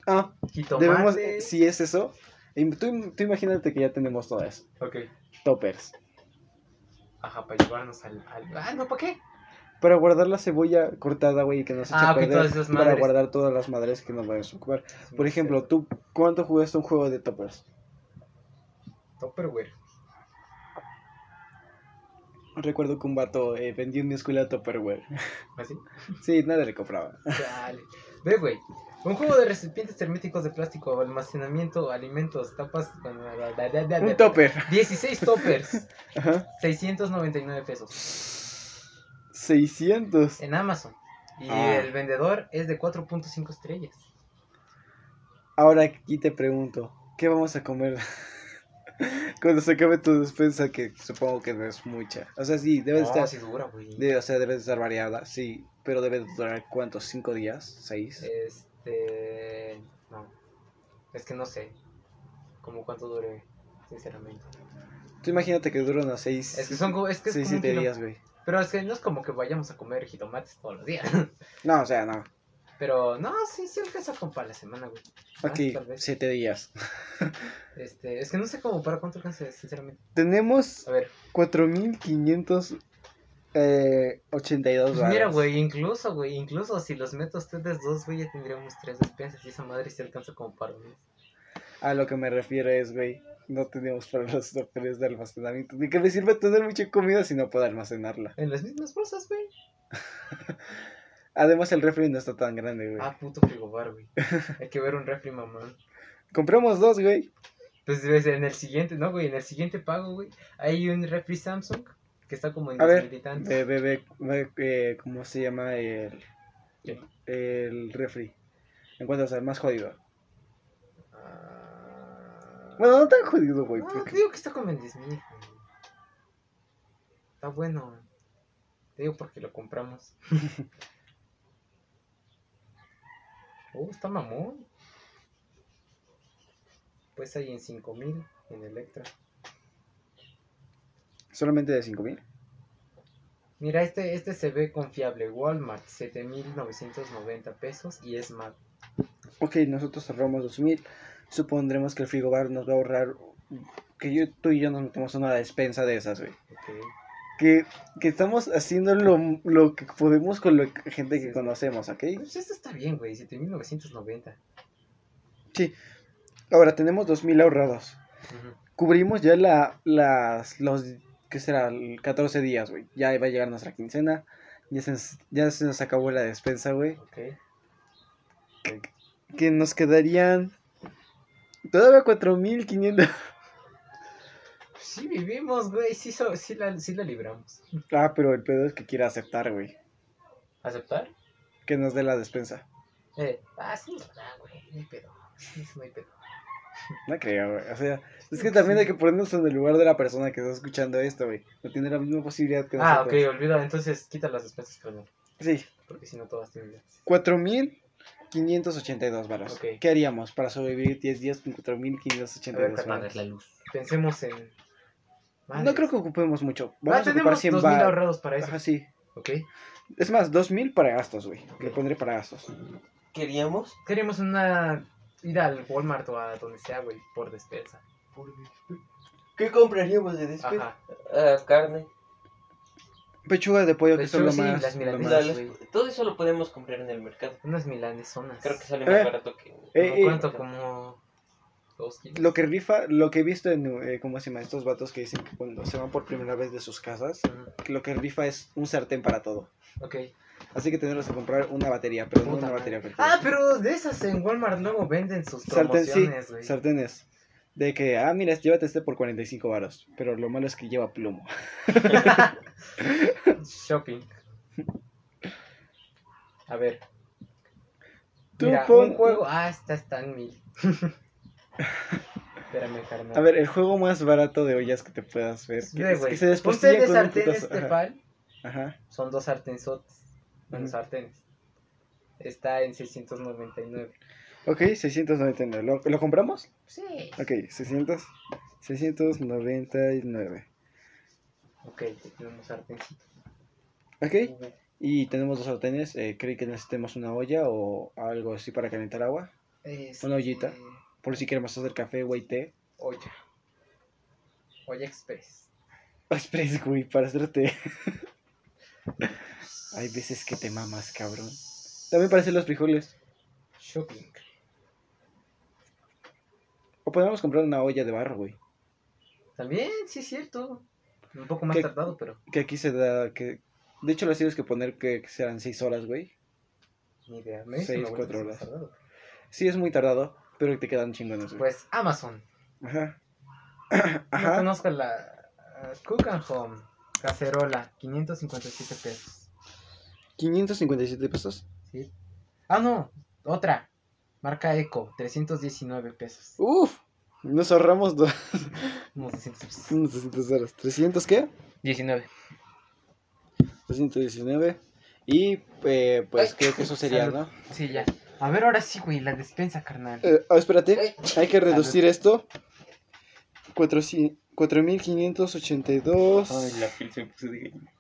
Ah, Jitomate. debemos, si es eso, tú, tú imagínate que ya tenemos todo eso. Ok. Toppers. Ajá, para llevarnos al... al... Ah, no, ¿para qué? Para guardar la cebolla cortada, güey, que nos echa Ah, a todas Para guardar todas las madres que nos vayamos a ocupar. Por ejemplo, tú, ¿cuánto jugaste un juego de toppers? Tupperware. Recuerdo que un vato eh, vendió en mi escuela Tupperware. ¿Así? *laughs* sí, nadie le compraba. Dale. Ve, güey. Un juego de recipientes herméticos de plástico, almacenamiento, alimentos, tapas. Un topper. 16 toppers. *laughs* Ajá. 699 pesos. 600. En Amazon. Y Ah. el vendedor es de 4.5 estrellas. Ahora aquí te pregunto, ¿qué vamos a comer *laughs* cuando se acabe tu despensa? Que supongo que no es mucha. O sea, sí, debe no, estar, sí dura, güey. de- o sea, debe de estar variada, sí, pero debe de durar cuántos, cinco días, seis. Este. No. Es que no sé. Como cuánto dure, sinceramente. Tú imagínate que dura unos seis, Es que son. Es que es seis, siete días, güey. Pero es que no es como que vayamos a comer jitomates todos los días. No, o sea, no. Pero no, sí, sí alcanza como para la semana, güey. Más, Aquí, vez. siete días. Este, es que no sé cómo para cuánto alcanza, sinceramente. Tenemos A ver, 4582 eh, 82 pues mira, güey, incluso, güey, incluso si los meto ustedes dos, güey, ya tendríamos tres despensas y esa madre se alcanza como para un mes. A lo que me refiero es, güey, no tenemos para los toppers de almacenamiento. Ni que me sirve tener mucha comida si no puedo almacenarla. En las mismas bolsas, güey. *laughs* Además, el refri no está tan grande, güey. Ah, puto frigobar, güey. Hay que ver un refri, mamón. Compramos dos, güey. Pues ves, en el siguiente, no, güey, en el siguiente pago, güey, hay un refri Samsung que está como en A ver, mil y tantos. ve, ve, ve, eh, ¿cómo se llama el, ¿Qué? el refri? Encuentras al más jodido. Ah, Bueno, no tan jodido, güey. no, porque- te digo que está como en 10 mil. Está bueno. Te digo porque lo compramos. *laughs* oh, está mamón. Pues ahí en 5 mil en Electra. Solamente de 5000. Mira, este, este se ve confiable. Walmart, 7.990 pesos y es Mac. Ok, nosotros ahorramos 2000. Supondremos que el frigobar nos va a ahorrar. Que yo, tú y yo nos metemos una despensa de esas, güey. Que, que estamos haciendo lo, lo que podemos con la gente que conocemos, ¿ok? Pues esto está bien, güey. 7.990. Sí. Ahora tenemos 2000 ahorrados. Cubrimos ya la, las, los, ¿qué será? El 14 días, güey. Ya va a llegar nuestra quincena. Ya se, ya se nos acabó la despensa, güey. Ok. Que nos quedarían todavía 4500. Sí vivimos, güey. Sí, so- sí, la, sí la libramos. Ah, pero el pedo es que quiere aceptar, güey. ¿Aceptar? Que nos dé la despensa. Eh, ah, sí da, güey. No hay pedo. Sí, no hay pedo. No creo, güey. O sea, es que también hay que ponernos en el lugar de la persona que está escuchando esto, güey. No tiene la misma posibilidad que Ah, ok, nosotros. olvida. Entonces quita las despensas, perdón. Sí, Porque si no todas tienen gratis. 4000 582 varos. Ok. ¿Qué haríamos para sobrevivir 10 días con 4.582 A ver, varos? Pagar la luz. Pensemos en. No creo que ocupemos mucho. Ah, Vamos a ocupar tenemos 100 2.000 varos. ahorrados para eso. Ajá, sí. Ok. Es más, 2.000 para gastos, güey. Le pondré para gastos. ¿Queríamos? Queríamos una ida al Walmart o a donde sea, güey, por despensa. ¿Qué compraríamos de después? Ajá. Ah, carne. Pechuga de pollo, que es Pechuga, lo sí, más. las lo milanesas, más- güey. Todo eso lo podemos comprar en el mercado. Unas milanesonas. Creo que sale más Eh. barato que. Eh, ¿Como eh, ¿Cuánto? Como. Dos kilos. Lo que rifa, lo que he visto en, eh, ¿cómo se llama? Estos vatos que dicen que cuando se van por primera vez de sus casas, Ujú. lo que rifa es un sartén para todo. Ok. Así que tendremos que comprar una batería, pero no Puta una madre. batería cualquiera. Ah, pero de esas en Walmart luego venden sus Sartén, sí, promociones, güey. sartenes. De que, ah, mira, llévate este por 45 varos. Pero lo malo es que lleva plomo. *laughs* Shopping. *laughs* A ver. Tú Mira, pon- un juego. Ah, esta está en mil. *laughs* Espérame, carnal. A ver, el juego más barato de ollas que te puedas ver. Que, Ve, es que se Un set de sartenes Tefal Ajá. son dos sartenzotes. Bueno, Ujú. sartenes. Está en 699. Ok, 699. ¿Lo, ¿lo compramos? Sí. Ok, 600. 699. Ok, tenemos sartencito. Ok, y tenemos dos sartenes. Eh, ¿Cree que necesitemos una olla o algo así para calentar agua? Este, Una ollita. Por si queremos hacer café, güey, té. Olla. Olla Express. *laughs* Express, güey, para hacer té. *laughs* Hay veces que te mamas, cabrón. También para hacer los frijoles. Shopping. O podemos comprar una olla de barro, güey. También, sí es cierto. Un poco más tardado, pero Que aquí se da. que De hecho, las tienes que poner que que sean 6 horas, güey. ni idea. Me dice Seis, una vuelta cuatro que es horas. más tardado. Sí, es muy tardado, pero te quedan chingones, güey. Pues Amazon. Ajá. No Ajá. conozco la uh, Cook and Home. Cacerola, 557 pesos. 557 pesos. ¿Sí? Ah, no, otra. Marca Eco, 319 pesos. Uf. Nos ahorramos dos, Unos 200 pesos. unos 200 horas. ¿300 qué? 19. 219. Y eh, pues Ay, creo que eso sería, salud. ¿no? Sí, ya. A ver, ahora sí, güey, la despensa, carnal. Eh, oh, espérate, hay que reducir esto. 400 4582. Ay, la piel se me puso de gallina.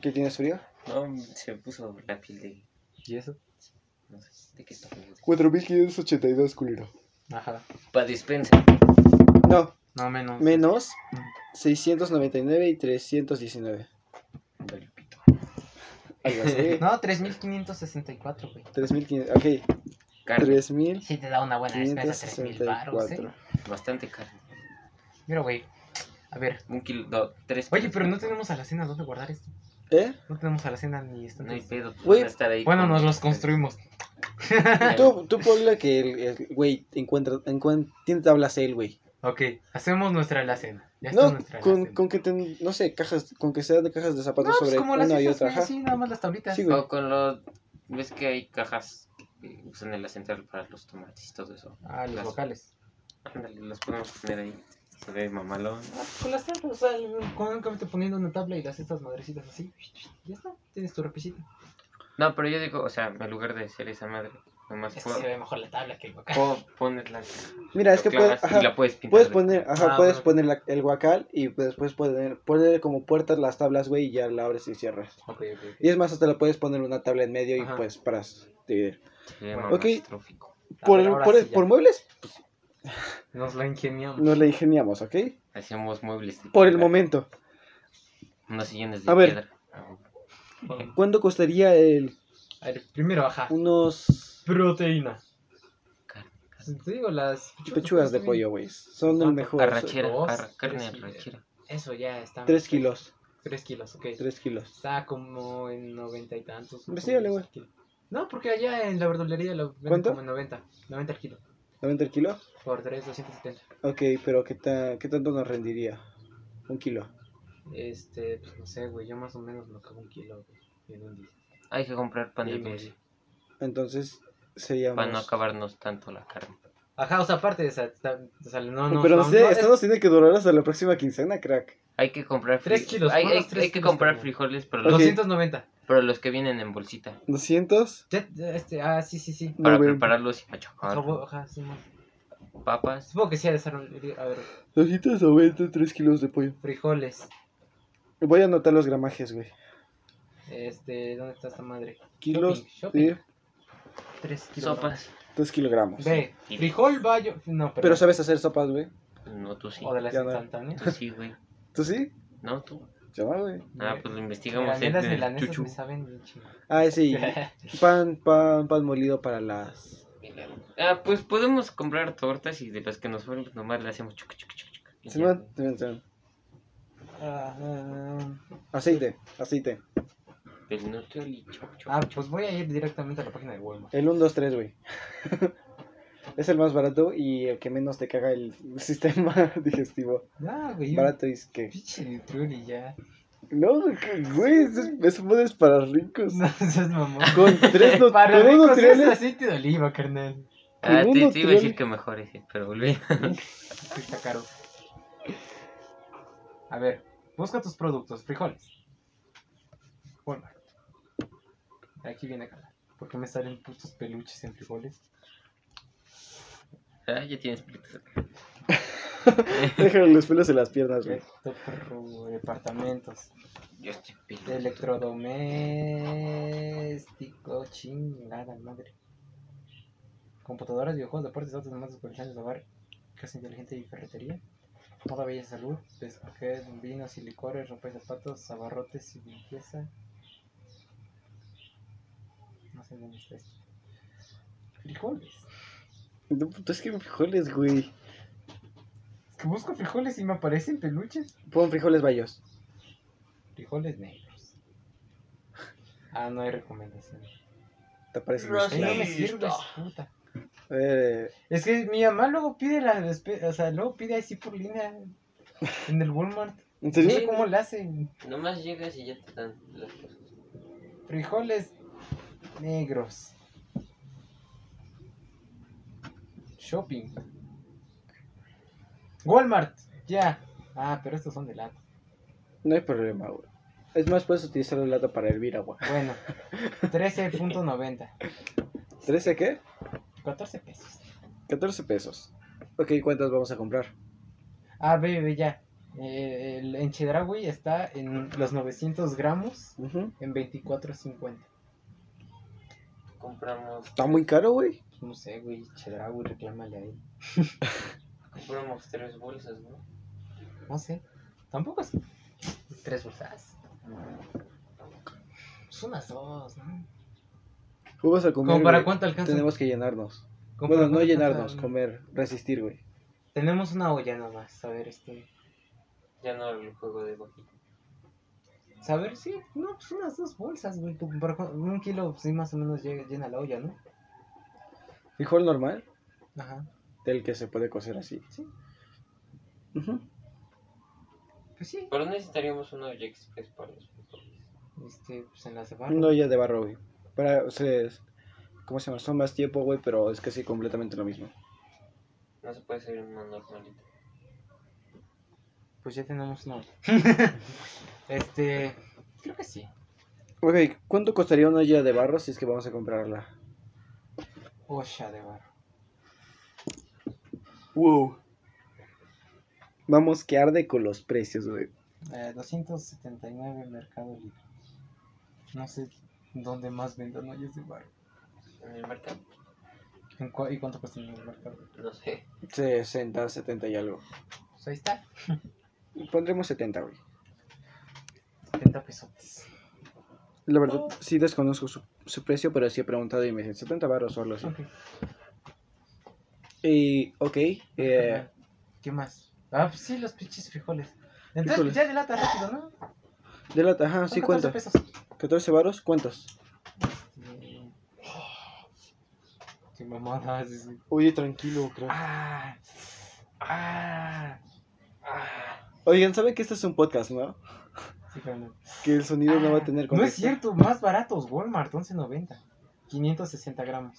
¿Qué tienes frío? No, se me puso la piel de. ¿Y eso? No sé, de qué está hablando. 4582, culero. Ajá. Para despensa. No, No, menos. menos 699 y 319. Vale, pito. Algo así. *laughs* No, 3564, güey. 3500. Ok, Carne. 3000. Sí te da una buena despensa, 3000 baros, ¿eh? 564. Bastante carne. Mira, güey. A ver. Un kilo, no, tres. Oye, kilos pero de no tenemos a la cena dónde guardar esto. ¿Eh? No tenemos a la cena ni No hay pedo. Güey, van a estar ahí Bueno, con- nos los construimos. *laughs* Tú, tú ponle que el, el güey encuentra, encuentra, tiene tablas él, güey. Ok, hacemos nuestra alacena. Ya está No, nuestra con, alacena. con que ten, no sé, cajas, con que sean de cajas de No, zapatos pues sobre como las una y otra. güey, ajá. así, nada más las tablitas. Sí, güey. O con los. ¿Ves que hay cajas que usan en la central para los tomates y todo eso? Ah, los Las- locales. Ándale, los podemos poner ahí. Se ve mamalón. Ah, con las tablas, o sea, únicamente poniendo una tabla y las estas madrecitas así. Ya está, tienes tu repisita. No, pero yo digo, o sea, en lugar de hacer esa madre, nomás Es que puedo, se ve mejor la tabla que el local. puedo ponerla. Mira, es que puedes, ajá, y la puedes pintar. puedes de- poner, ajá, Ah, puedes bueno. poner la- el guacal y después poner, poner como puertas las tablas, güey, y ya la abres y cierras. Ok, ok, ok. Y es más, hasta le puedes poner una tabla en medio Ajá. y pues para dividir. Se Bueno, ok. Por, por, sí por muebles, Nos la ingeniamos. nos la ingeniamos, ¿ok? Hacemos muebles. de Por el momento. Unos sillones de A ver. piedra. ¿Cuánto costaría el A ver, primero, ajá. unos Proteína. Carne, carne. Te digo, las pechugas de pollo, güey? Son el mejor. Arrachera, dos, arra- carne tres arrachera. Eso ya está. 3 kilos. 3 kilos, ok. 3 kilos. Está como en noventa y tantos. Investígale, güey. kilo. No, porque allá en la verdulería lo venden ¿Cuánto? como en 90. 90 el kilo. ¿90 el kilo? Por 3, 270. Ok, pero ¿qué, ta- ¿qué tanto nos rendiría? Un kilo. Este, pues no sé, güey. Yo más o menos me acabo un kilo, güey. En un día. Hay que comprar pan de medio. Entonces seríamos... para no acabarnos tanto la carne. Ajá, o sea, aparte está- o sea, no, no. pero no no, sé, no, esto es- nos tiene que durar hasta la próxima quincena, crack. Hay que comprar Tres fri- kilos, Hay, tres que kilos comprar también. frijoles, pero los- 290. Pero los que vienen en bolsita. 200. Ya, ya, este, ah, sí, sí, sí. Para Noventa. prepararlos y machacar. ajá, sí. Papas. Supongo que sí ha de ser. A ver, 290, 3 kilos de pollo. frijoles. Voy a anotar los gramajes, güey. Este, ¿dónde está esta madre? Kilos Shopping, shopping. de 3 kilogramos. Sopas. 3 kilogramos. Ve, frijol, bayo. No, Pero perdón. sabes hacer sopas, güey. No, tú sí. O de las Ya no. instantáneas. Tú sí, güey. ¿Tú sí? No, tú. Yo no, güey. Ah, pues lo investigamos en las el milanesas chuchu. me saben bien chingón. Ah, sí. *laughs* Pan, pan, pan molido para las. Ah, pues podemos comprar tortas y de las que nos fueron, pues nomás le hacemos chuc, chuc, chuc, chuc. Y ya. Simón, Simón, Simón. Ah, ah, Aceite, aceite. Del chuc, ah, pues voy a ir directamente a la página de Walmart. El 1, 2, 3, güey. *laughs* es el más barato y el que menos te caga el *laughs* sistema digestivo. Ah, güey. Barato es que. Pinche Nutroli ya. No, que- güey, eso es- eso es para ricos. *laughs* No seas mamón. Con tres no- Para con ricos es aceite de oliva, carnal. Ah, te, te iba a decir que mejor ese, pero volví. Está caro. A ver, busca tus productos. Frijoles. Walmart. Aquí viene acá. ¿Por qué me salen putos peluches en frijoles? Ah, ya tienes pelitos. *laughs* Déjale los pelos en las piernas, güey. Esto, perro, departamentos. Yo estoy peludo. Electrodoméstico, chingada madre. Computadoras, videojuegos, deportes, autos, demás colecciones de hogar, casa inteligente y ferretería. Moda bella salud, pesquet, vinos y licores, ropa y zapatos, abarrotes y limpieza. Frijoles. No, puto, es que frijoles, güey. Es que busco frijoles y me aparecen peluches. Pon frijoles bayos. Frijoles negros. Ah, no hay recomendación. Te aparecen Los no me claros. sirve, puta. Eh, Es que mi mamá luego pide la despe- o sea, luego pide así por línea en el Walmart. ¿En No sé cómo le hacen. Nomás llegas y ya te dan las cosas. Frijoles negros. Shopping. Walmart, ya. Ah, pero estos son de lata. No hay problema, güey. Es más, puedes utilizar el lata para hervir agua. Bueno, *laughs* 13.90. ¿13 qué? 14 pesos. 14 pesos. Ok, ¿cuántas vamos a comprar? Ah, ve, ya. Eh, el en Chedraui está en los 900 gramos Ujú. en 24.50. Compramos, Está muy caro, güey. No sé, güey, Chedraui, reclámale a él. *laughs* compramos tres bolsas, ¿no? No sé. Tampoco es tres bolsas. Son unas dos, ¿no? Vamos a comer. ¿Cómo para güey. cuánto alcanza? Tenemos que llenarnos. ¿Cómo Bueno, para no cuánto llenarnos, alcanza? comer, resistir, güey. Tenemos una olla nomás. A ver, este. Ya no el juego de bajito. Saber, sí, no, pues unas dos bolsas, güey. Un kilo, sí, más o menos llega- llena la olla, ¿no? Frijol normal, Ajá. del que se puede cocer así. Sí. Ujú. Pues sí. Pero necesitaríamos una olla express para los frijoles. Este, pues en las de barro. Una olla de barro, güey. Para, o sea, es- ¿cómo se llama? Son más tiempo, güey, pero es casi completamente lo mismo. No se puede hacer una normalita. Pues ya tenemos una olla. *laughs* este, creo que sí. Ok, ¿cuánto costaría una olla de barro si es que vamos a comprarla? Olla de barro. Wow. Vamos que arde con los precios, güey. Eh, 279 Mercado Libre. No sé dónde más vendan ollas de barro. En el mercado, ¿En cua- ¿Y cuánto cuesta en el mercado? no sé. 60, 70 y algo. Pues ahí está. Pondremos 70, güey. 70 pesos. La verdad, sí desconozco su, su precio, pero sí he preguntado y me dicen 70 barros o algo así. Ok. Y, ok, eh, ¿Qué más? Ah, pues sí, los pinches frijoles. Entonces, Frijoles. ya de lata rápido, ¿no? de lata, ajá, sí 14 cuenta. pesos. 14 varos, ¿cuántos? Eh, Qué mamada. Oye, tranquilo, creo. Ah, ah, ah. Oigan, ¿saben que este es un podcast, no? Sí. Que el sonido no va a tener No es contexto. cierto, más baratos, Walmart, 11.90. 560 gramos.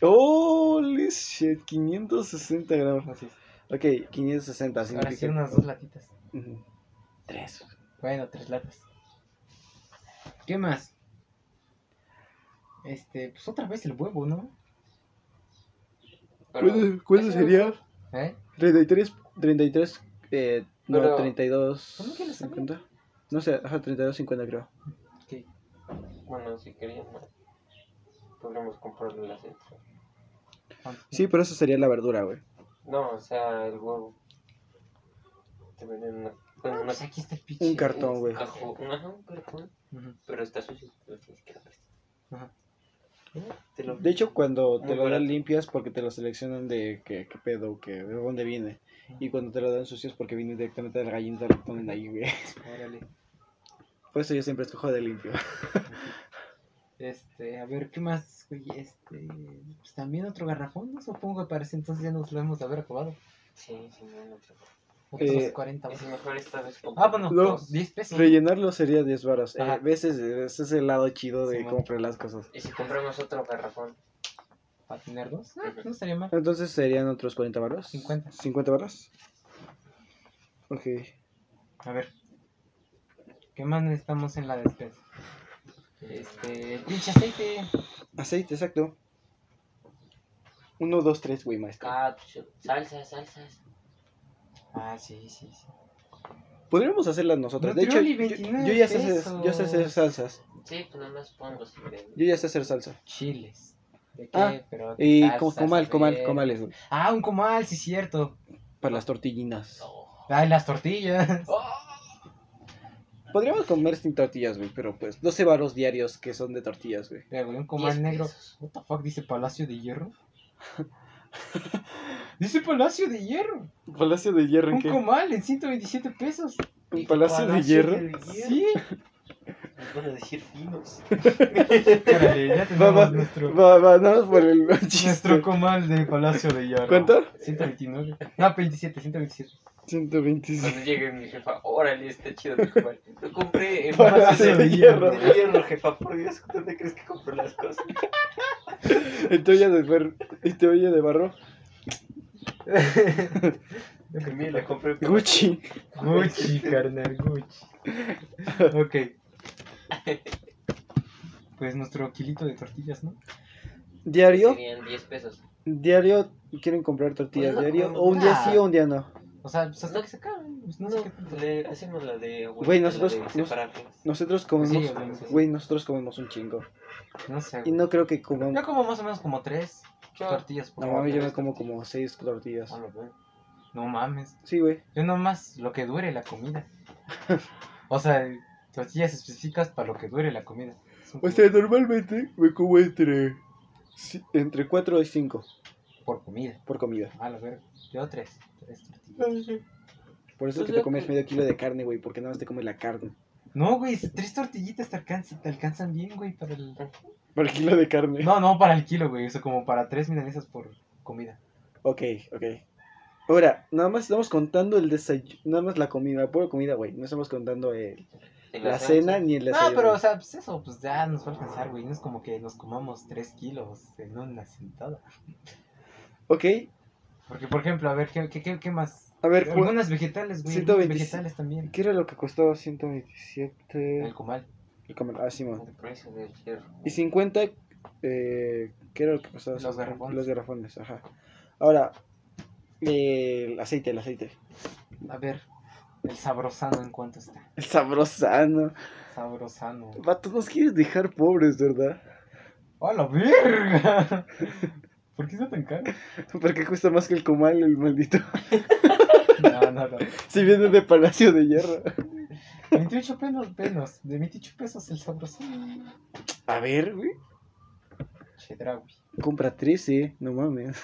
Holy shit, 560 gramos. Así es. Ok, 560 Ahora sí, unas dos latitas. Ujú. Tres. Bueno, tres latas. ¿Qué más? Este, pues otra vez el huevo, ¿no? Pero ¿Cuánto, sería? ¿Eh? 33, 33, eh, no, Pero- 32, ¿Cómo que lo sabía? 50. No sé, ajá, 32, 50 creo. ¿Qué? Bueno, si querían, ¿no? podríamos comprarle las extra. ¿Cuánto? Sí, pero eso sería la verdura, güey. No, o sea, el huevo. Te venden una. Bueno, no sé. aquí está el pinche. Un cartón, güey. Ajá, un cartón, pero está sucio, lo tienes que lavar. ajá. Te lo- De hecho, cuando te lo dan limpias porque te lo seleccionan de qué, qué pedo, que, de dónde viene. Y cuando te lo dan sucios porque viene directamente de la gallina, te lo ponen ahí, güey. Órale. Por eso yo siempre escojo de limpio. Este, a ver, ¿qué más, güey? Este, pues también otro garrafón, ¿no? Supongo que para ese entonces ya nos lo hemos de haber acabado. Sí, sí, no, no Otros Eh, 40 Es mejor esta vez Ah, bueno, No. dos, 10 pesos. Rellenarlo sería 10 varos. Eh, Ajá. veces ese es el lado chido de Sí, comprar las cosas. Y si compramos otro garrafón, ¿Para tener dos? Ah, no estaría mal. Entonces serían otros 40 varos. 50. 50 varos. Ok. A ver. ¿Qué más necesitamos en la despensa? Este, el pinche aceite. Aceite, exacto. 1, 2, 3, güey, maestro. ah, pues, salsas, salsas. Ah, sí, sí, sí. Podríamos hacerlas nosotros. De hecho, yo, 29 yo ya sé hacer, yo sé hacer salsas. Sí, pues nada más pon los ingredientes. Yo ya sé hacer salsa. Chiles. ¿De qué? Ah, Pero ¿qué Y salsas? como A comal, comal, ver. comales, güey. Ah, un comal, sí, cierto. Para las tortillinas. Oh. Ay, las tortillas. *laughs* Podríamos comer sin tortillas, güey, pero pues 12 varos diarios que son de tortillas, güey. Mira, güey, un comal 10 negro. pesos. What the fuck, dice Palacio de Hierro. *laughs* dice Palacio de Hierro. ¿Palacio de hierro Un comal en 127 pesos. ¿Un palacio de hierro? Sí. Van a decir finos. *laughs* Órale, ya Va, tenemos va, nuestro, va, va, nada más por el *laughs* chiste. nuestro comal de Palacio de Hierro. ¿Cuánto? 129. No, 27, 127. 125. Cuando llegue mi jefa, órale, está chido tu comal. Lo compré en Palacio de de Hierro. De hierro, jefa, por Dios, ¿dónde crees que compro las cosas? *laughs* En tu olla de, en tu olla de barro. La compré Gucci. Gucci, carnal, Gucci. Ok. Pues nuestro kilito de tortillas, ¿no? Diario. Serían 10 pesos. Diario. ¿Quieren comprar tortillas Bueno, diario? no, O un día sí o un día no. O sea, pues hasta que se acaben. Pues no, No, sé qué tanto. le hacemos la de abuelita, Güey, la nosotros- de nos- separarlas. Nosotros Pues sí, comemos. Güey, nosotros comemos un chingo. No sé. Y güey. no creo que Yo comamos. como más o menos como tres Yo- tortillas por No mames, yo me como como seis tortillas. Ah. No mames. Sí, güey. Yo nomás lo que dure la comida. *laughs* O sea, tortillas específicas para lo que dure la comida. O sea, normalmente me como entre. Entre 4 y 5 por comida. por comida. A la verga. Yo tres. Tres tortillas. Por eso es Pues que te comes medio kilo de carne, güey. Porque nada más te comes la carne. No, güey, tres tortillitas te alcanzan, te alcanzan bien, güey, para el... Por el kilo de carne. No, no para el kilo, güey, eso como para tres milanesas por comida. Ok, ok. Ahora, nada más estamos contando el desayuno. Nada más la comida, pura comida, güey. No estamos contando el- la cena salsas. ni el No, desayuno. pero, o sea, pues eso, pues ya nos va a alcanzar, güey. No es como que nos comamos tres kilos en una sentada. Ok. Porque, por ejemplo, a ver, ¿qué, qué, qué, más? A ver, Algunas vegetales, güey. 125. Algunos vegetales también. ¿qué era lo que costaba 127? El comal. El comer- Ah, Simón. El precio del hierro. Y 50, eh, ¿qué era lo que costaba? Los garrafones. Los garrafones, ajá. Ahora, eh, el aceite, el aceite. A ver, el sabrosano en cuánto está. El sabrosano. Sabrosano. Vato, nos quieres dejar pobres, ¿verdad? ¡A la verga! *laughs* ¿Por qué está tan caro? Porque cuesta más que el comal, el maldito. *laughs* No, no, no. Si viene de Palacio de Hierro. 28 pesos, pesos. De 28 pesos el sabrosano. A ver, güey. Chedra, güey. Compra 13, no mames.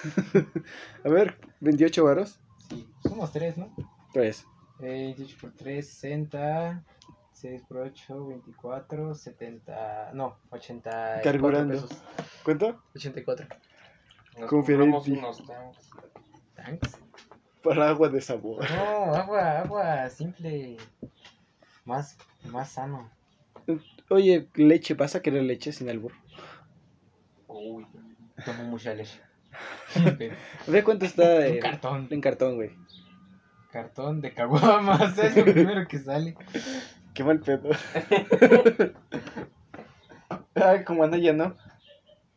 *laughs* A ver, 28 varos. Sí, somos 3, ¿no? Pues, Eh, 28 por 3, 60. 6 por 8, 24, 70. No, 80. Carburando. Pesos. ¿cuánto? 84. Nos compramos ti. unos tanks. ¿Tanks? Para agua de sabor. No, agua, agua simple. Más, más sano. Oye, leche, ¿vas a querer leche sin albur? Uy. Tomo mucha leche. *laughs* Ve cuánto está en, cartón. en cartón, güey. Cartón de caguamas. *laughs* Es lo primero que sale. Qué mal pedo. *laughs* ah, como Anaya, ¿no?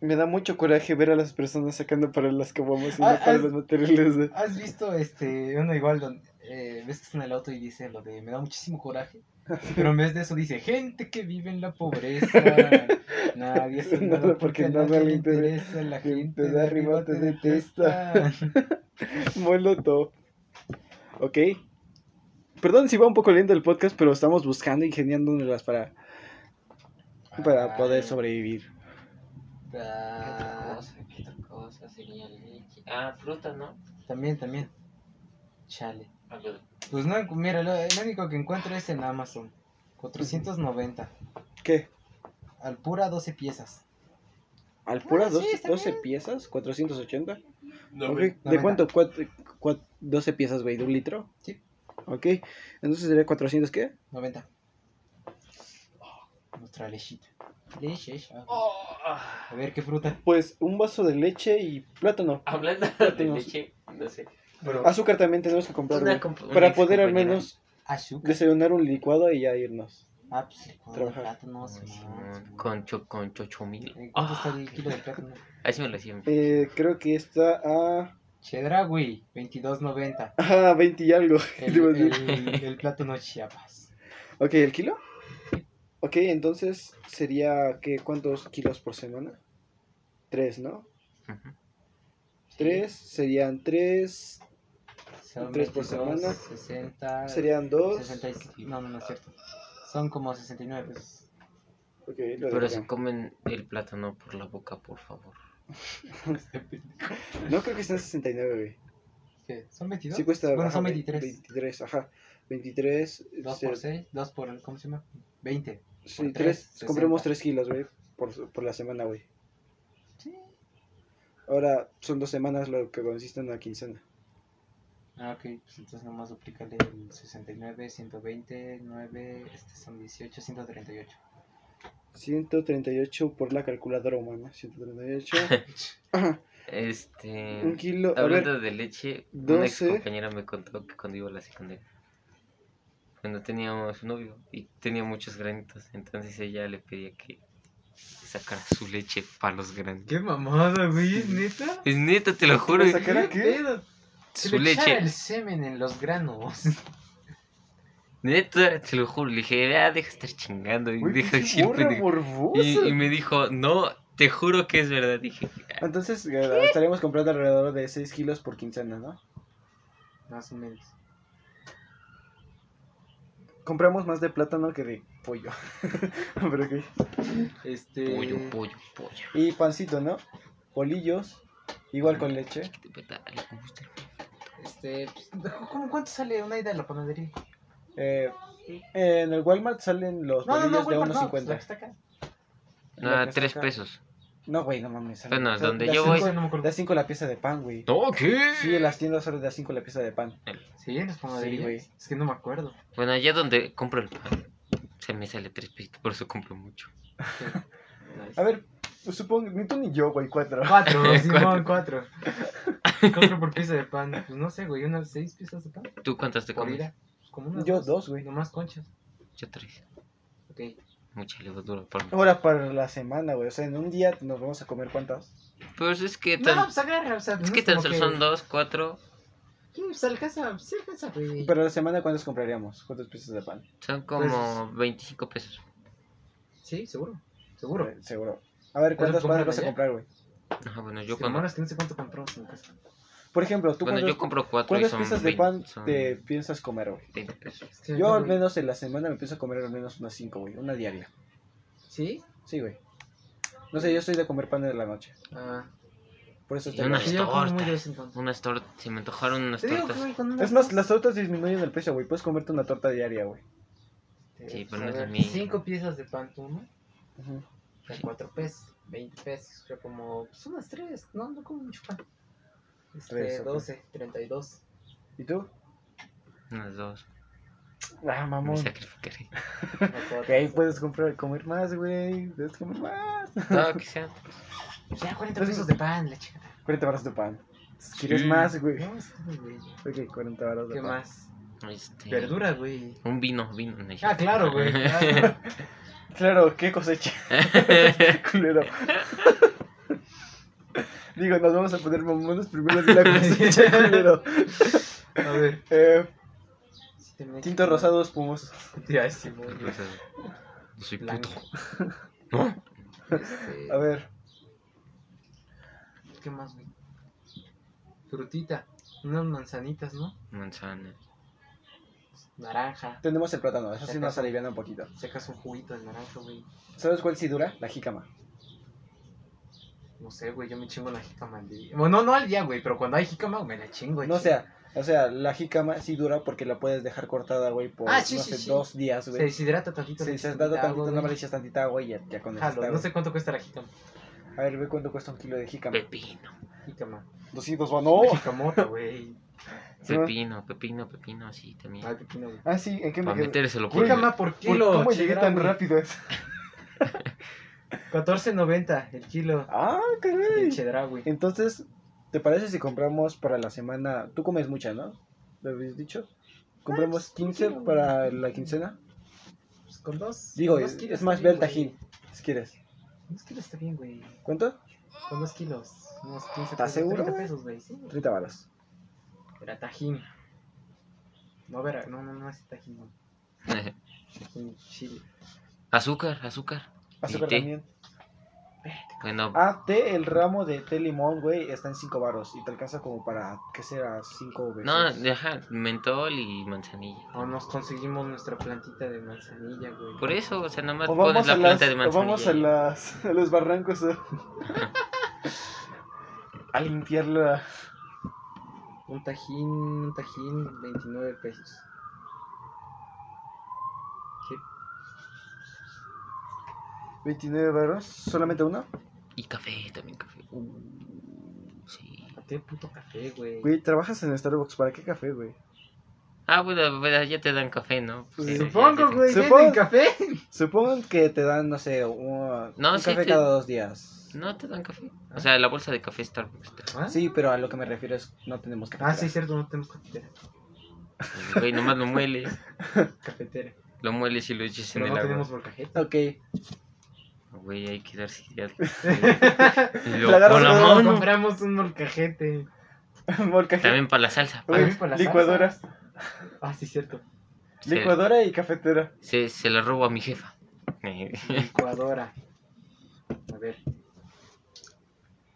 Me da mucho coraje ver a las personas sacando para las caguamas y no para ah, los materiales. de- ¿Has visto este uno igual donde eh, ves que está en el auto y dice lo de me da muchísimo coraje? *laughs* Pero en vez de eso dice gente que vive en la pobreza. Nadie hace Nada, nada porque porque nada le interesa. La Gente de arriba te te detesta. detesta. Molotov. Ok. Perdón si va un poco lento el podcast, pero estamos buscando y ingeniándonos para, para poder Ay, sobrevivir. ¿Qué otra ah, cosa? ¿Qué otra cosa sería leche? Ah, fruta, ¿no? También, también. Chale. Pues no, mira, lo, el único que encuentro es en Amazon. 490. ¿Qué? Al pura 12 piezas. ¿Al pura Ah, sí, 12, está 12 bien. piezas? ¿480? No, Ok, güey. ¿De 90. cuánto? Cuat- cuat- 12 piezas, güey, de un litro. Sí. Ok, entonces sería 400, ¿qué? 90. Nuestra lechita. Leche. ah. Ah, A ver qué fruta. Pues un vaso de leche y plátano. Hablando de Plátanos. leche, no sé. Pero Azúcar también tenemos que comprar, Una güey, comp- una Para poder al menos azúcar. desayunar un licuado y ya irnos. Ah, pues licuado de Trabajar. plátano. Ay, Simón, Simón, Simón. Con, cho, con chocho mil. ¿En ¿Cuánto está el kilo de plátano? Así me lo hacían. Eh, creo que está a... Chedragui, 22.90. Ah, 20 y algo. *laughs* El, el, el plátano Chiapas. Ok, ¿el kilo? Ok, entonces sería, ¿qué? ¿Cuántos kilos por semana? Tres, ¿no? Ujú. Tres, serían tres, Son Tres por 22, semana. 60. serían dos. 65. No, no, no es cierto. Son como 69 pesos. Ok, lo Pero se comen el plátano por la boca, por favor. No creo que estén 69, güey. ¿Qué? ¿Son 22? Sí cuesta... Bueno, ajá, son ve- 23. 23, ajá. 23... 2 se- por 6, 2 por. ¿Cómo se llama? 20. Sí, por tres, tres, compremos 60. 3 kilos, güey, por, por la semana, güey. Sí. Ahora son dos semanas lo que consiste en una quincena. Ah, ok. Pues entonces nomás duplícale el 69, 120, 9. Este son 18, 138. 138 por la calculadora humana. 138. *laughs* Ajá, Este. un kilo. A Hablando ver, de leche, una ex 12. compañera me contó que cuando iba a la secundaria, cuando teníamos novio y tenía muchos granitos, entonces ella le pedía que sacara su leche para los granitos. ¿Qué mamada, güey? ¿Es neta? Es neta, te lo juro. ¿Que lo sacara qué? Su le leche. el semen en los granos. Neta, te lo juro. Le dije, ah, deja de estar chingando y Güey, deja decir morra pendejo". morbosa. Y, y me dijo, no, te juro que es verdad. Dije, "Ah, Entonces eh, estaríamos comprando alrededor de 6 kilos por quincena, ¿no? Más o menos. Compramos más de plátano que de pollo. *laughs* Pero ok. Este. pollo, pollo, pollo. Y pancito, ¿no? Polillos, igual con leche. Este. pues, ¿Cómo cuánto sale una ida a la panadería? Eh, en el Walmart salen los No, no, no, bolillos de no, pues, la 1.50. que está acá. La Ah, tres pesos. No, güey, no mames. salen- Bueno, sea, donde de yo cinco- voy- no me acuerdo. De a 5 la pieza de pan, güey. No, ¿qué? Sí, en las tiendas sale de a 5 la pieza de pan. Sí, en las panaderías. güey. es que no me acuerdo. Bueno, allá donde compro el pan, se me sale tres pesitos, por eso compro mucho. *laughs* A ver, supongo, ni tú ni yo, güey, 4. Cuatro, *laughs* Simón, cuatro. Cuatro por pieza de pan. Pues no sé, güey, unas seis piezas de pan. ¿Tú cuántas te comes? Pues como unas Yo dos, güey. Nomás conchas. Yo tres. Ok. Mucha levadura por Ahora para la semana, güey. O sea, en un día nos vamos a comer cuántas. Pues es que No, tan, pues agarra, o sea, es no que tan solo son dos, cuatro, Sí, pues alcanza, sí alcanza, güey. Pero la semana, ¿cuántas compraríamos? ¿Cuántas piezas de pan? son como 25 pesos. Sí, seguro. Seguro. Eh, seguro. A ver, ¿Pero ¿cuántas panes vas a comprar, güey? Ajá, bueno, Yo que, cuando, hermano, es que no sé cuánto compramos en casa. Por ejemplo, ¿tú bueno, cuántas, yo compro cuatro y cuántas son piezas de 20, pan son te piensas comer, güey? 20 pesos. Es que Yo al menos en la semana me empiezo a comer al menos unas 5, güey. Una diaria. ¿Sí? Sí, güey. No sé, yo soy de comer pan en la noche. Ah. Por eso Y estoy unas Sí, tortas. Unas tortas, se me antojaron unas digo tortas. güey, Es más, las tortas disminuyen el precio, güey. Puedes comerte una torta diaria, güey. Sí, pero no es ver. Cinco piezas de pan, tú, ¿no? Ujú. De cuatro pesos, 20 pesos. O sea, como, pues unas tres. No, no como mucho pan. Este, Tres, ok. 12, 32. ¿Y tú? Unas dos. Ah, Me mamón. sacrificaré. *laughs* Ok, puedes comprar, comer más, güey. Puedes comer más. No, *laughs* que sean. Ya, 40 pesos de pan, la chica. 40 baros de pan. ¿Quieres Sí. más, güey? No, güey. Ok, 40 baros de ¿Qué pan. más? Este, Verdura, güey. Un vino, vino. Ah, claro, güey. Claro. *laughs* Claro, qué cosecha. Culero. Digo, nos vamos a poner mamones primero de la *laughs* cosecha, culero. A ver. Eh, tinto rosado espumoso. *laughs* Ya, sea, yo soy Blanco. puto. *laughs* ¿No? Este, A ver, ¿Qué más, güey? Frutita. Unas manzanitas, ¿no? Manzana. Naranja. tenemos el plátano, eso sí nos aliviana un poquito. Sacas un juguito de naranja, güey. ¿Sabes cuál sí dura? La jícama. No sé, güey, yo me chingo la jícama al día. Bueno, no, no al día, güey, pero cuando hay jícama me la chingo. No, o sea, o sea, la jícama sí dura porque la puedes dejar cortada, güey, por, Ah, sí, no sí, sé, sí. dos días, Se güey. deshidrata tantito. Se has echas dado tantita tantito, no me le echas tantita agua y ya, ya con eso Jalo, está, no sé cuánto cuesta la jícama. A ver, ve cuánto cuesta un kilo de jícama. Pepino. Jícama. 200 va, no. Jicamota, güey. *laughs* Pepino, pepino, pepino, sí, también. Ay, pepino, güey. Ah, sí, ¿en qué me Para metérselo por Jícama por ¿Por- kilo. ¿Cómo llegué tan rápido? *laughs* 14.90 el kilo. Ah, El caray. chedra, güey. Entonces, ¿te parece si compramos para la semana? Tú comes mucha, ¿no? ¿Lo habías dicho? ¿Compramos Ah, 15 sí, para la quincena? Pues con dos. Digo, con dos es, kilos es más, ve el tajín, si quieres. Dos kilos está bien, güey. ¿Cuánto? Con dos kilos. Unos 15 ¿Estás pesos. seguro, 30 güey? pesos, güey. Sí. 30 balas. Era tajín. No, verá, no, no, no es tajín, no. Tajín *laughs* chile. azúcar, azúcar. Azúcar. Bueno, Ah, té, el ramo de té limón, güey, está en 5 baros y te alcanza como para, ¿qué será? 5 veces. no, deja mentol y manzanilla. O nos conseguimos nuestra plantita de manzanilla, güey. Por eso, o sea, nomás O pones la a planta las, de o manzanilla. vamos a, y- las, a los barrancos *laughs* a, a limpiar la... Un tajín, un tajín, 29 pesos. 29 baros, solamente uno. Y café, también café. Sí. ¿A qué puto café, güey? Güey, trabajas en Starbucks, ¿para qué café, güey? Ah, bueno, bueno, ya te dan café, ¿no? Pues Sí, Supongo, ya te- güey. Supongo- ¿Venden café? Supongan que te dan, no sé, un, No, un sí café te- cada dos días. No te dan café. O sea, la bolsa de café Starbucks. te- ¿Ah? Sí, pero a lo que me refiero es no tenemos café. Ah, sí, cierto, no tenemos cafetera. Güey, nomás lo mueles. *laughs* Cafetera. Lo mueles y lo echas en el no agua. tenemos molcajete. Ok. Güey, hay que darse idea. Y La luego agarras con la con- No, mano. compramos un molcajete. Molcajete. También para la salsa. También para la licuadora. Ah, sí, cierto. Se, Licuadora y cafetera. se, se la robo a mi jefa. Licuadora. A ver.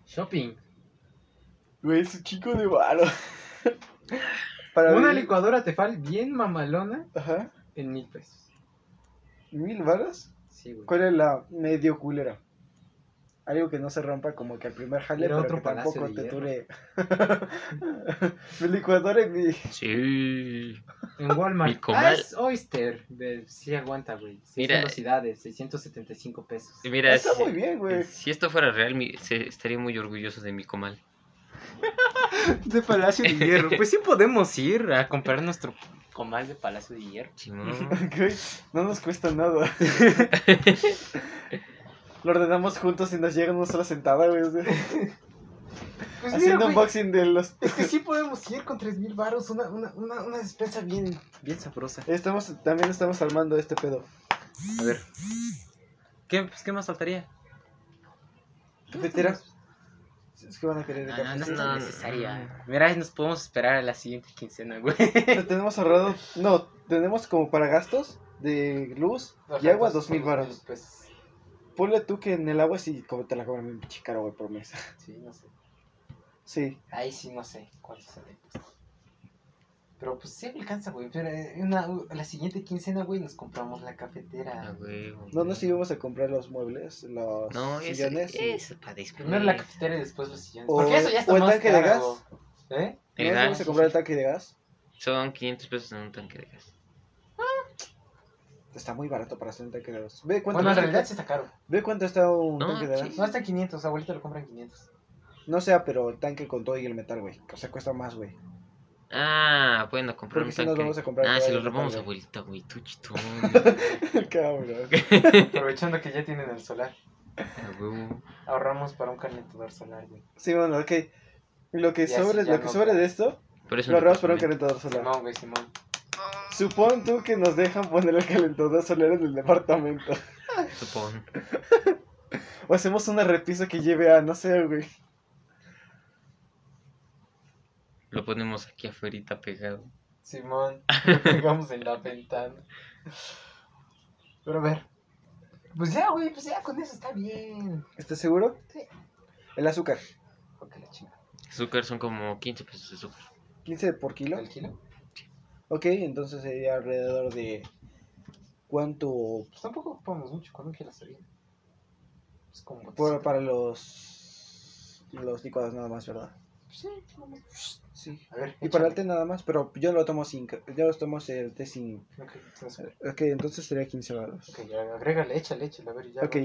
Shopping. Güey, es un chico de varo. *laughs* Para Una vivir- licuadora Tefal bien mamalona Ajá. en mil pesos. ¿Mil varos? Sí, güey. ¿Cuál es la medio culera? Algo que no se rompa como que al primer jale, Era pero otro que tampoco de te hierro. dure. *laughs* mi licuadora y mi... Sí. En Walmart. Mi comal. Ah, es Oyster. De... Sí aguanta, güey. Seis Mira. velocidades, 675 pesos. Mira, Está si, muy bien, güey. si esto fuera real, mi- se- estaría muy orgulloso de mi comal. *laughs* De Palacio de Hierro. Pues sí podemos ir a comprar nuestro comal de Palacio de Hierro. Güey, *laughs* no nos cuesta nada. *laughs* Lo ordenamos juntos y nos llega una sola sentada, güey. Pues Haciendo unboxing de los... Es que sí podemos ir con 3000 baros, una, una, una, una despensa bien, bien sabrosa. Estamos, también estamos armando este pedo. A ver. ¿Qué, pues, ¿qué más faltaría? Cafetera. Es que van a querer No, no, no es No, tan no. necesaria. Mira, ahí nos podemos esperar a la siguiente quincena, güey. Tenemos ahorrado... No, tenemos como para gastos de luz y agua dos mil baros. Pues, Ponle tú que en el agua sí como te la cobran bien pinche caro, güey, por mes. sí, no sé. Sí. Ahí sí no sé cuánto sale. Pero pues sí alcanza, güey. Pero eh, una, la siguiente quincena, güey, nos compramos la Ah, cafetera. güey, güey. No nos íbamos a comprar los muebles, los No, eso, sillones. eso para después. Primero la cafetera y después los sillones. O- Porque eso ya está o el más tanque de gas. ¿Eh? El ¿No nos gas, íbamos a comprar el tanque de gas? Son 500 pesos en un tanque de gas. Está muy barato para hacer un tanque de gas. Ve cuánto, Bueno, en realidad sí está caro. Ve cuánto está un No, tanque de gas. sí. No está en 500, abuelita lo compra en 500. No sea, pero el tanque con todo y el metal, güey. O sea, cuesta más, güey. Ah, bueno, comprar Porque un si nos tanque. vamos a comprar ah, si lo robamos, abuelita, güey, tú chitón. *laughs* Cabrón. *laughs* Aprovechando que ya tienen el solar. Ahorramos para un calentador solar, güey. Sí, bueno, ok. Lo que sobre, lo que sobre de esto, lo ahorramos para un calentador solar. Simón, güey, Simón. Supón tú que nos dejan poner el calentador solar en el departamento. Supón. *laughs* O hacemos una repisa que lleve a, no sé, güey. Lo ponemos aquí afuera pegado. Simón, lo pegamos en la ventana. Pero a ver. Pues ya, güey, pues ya con eso está bien. ¿Estás seguro? Sí. El azúcar. Ok, la chinga. Azúcar son como 15 pesos de azúcar. 15 por kilo. ¿El kilo? Ok, entonces sería alrededor de. ¿Cuánto? Pues tampoco ocupamos mucho cuando quieras salir. Es como. Por, para los. Los licuados nada más, ¿verdad? Sí. A ver, y para arte nada más, pero yo lo tomo sin. Yo los tomo de sin. Ok, entonces, eh, okay, entonces sería 15 baros. Ok, ya, agrégale, échale, échale, a ver, ya. Ok,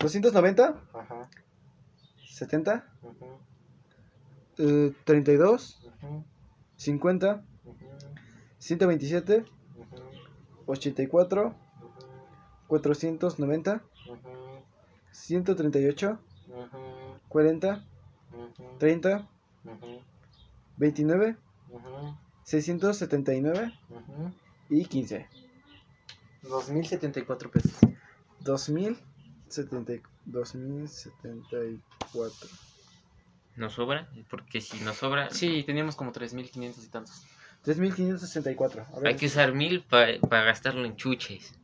290. Ajá. 70. Ajá. Eh, 32. Ajá. 50. Ajá. 127. Ajá. 84. 490. 138. 40. 30. Uh -huh. 29, uh -huh. 679 uh -huh. y 15. 2074 pesos. 2070, 2074. ¿Nos sobra? Porque si nos sobra. Sí, teníamos como 3500 y tantos. 3564. Hay que usar 1000 para pa gastarlo en chuches.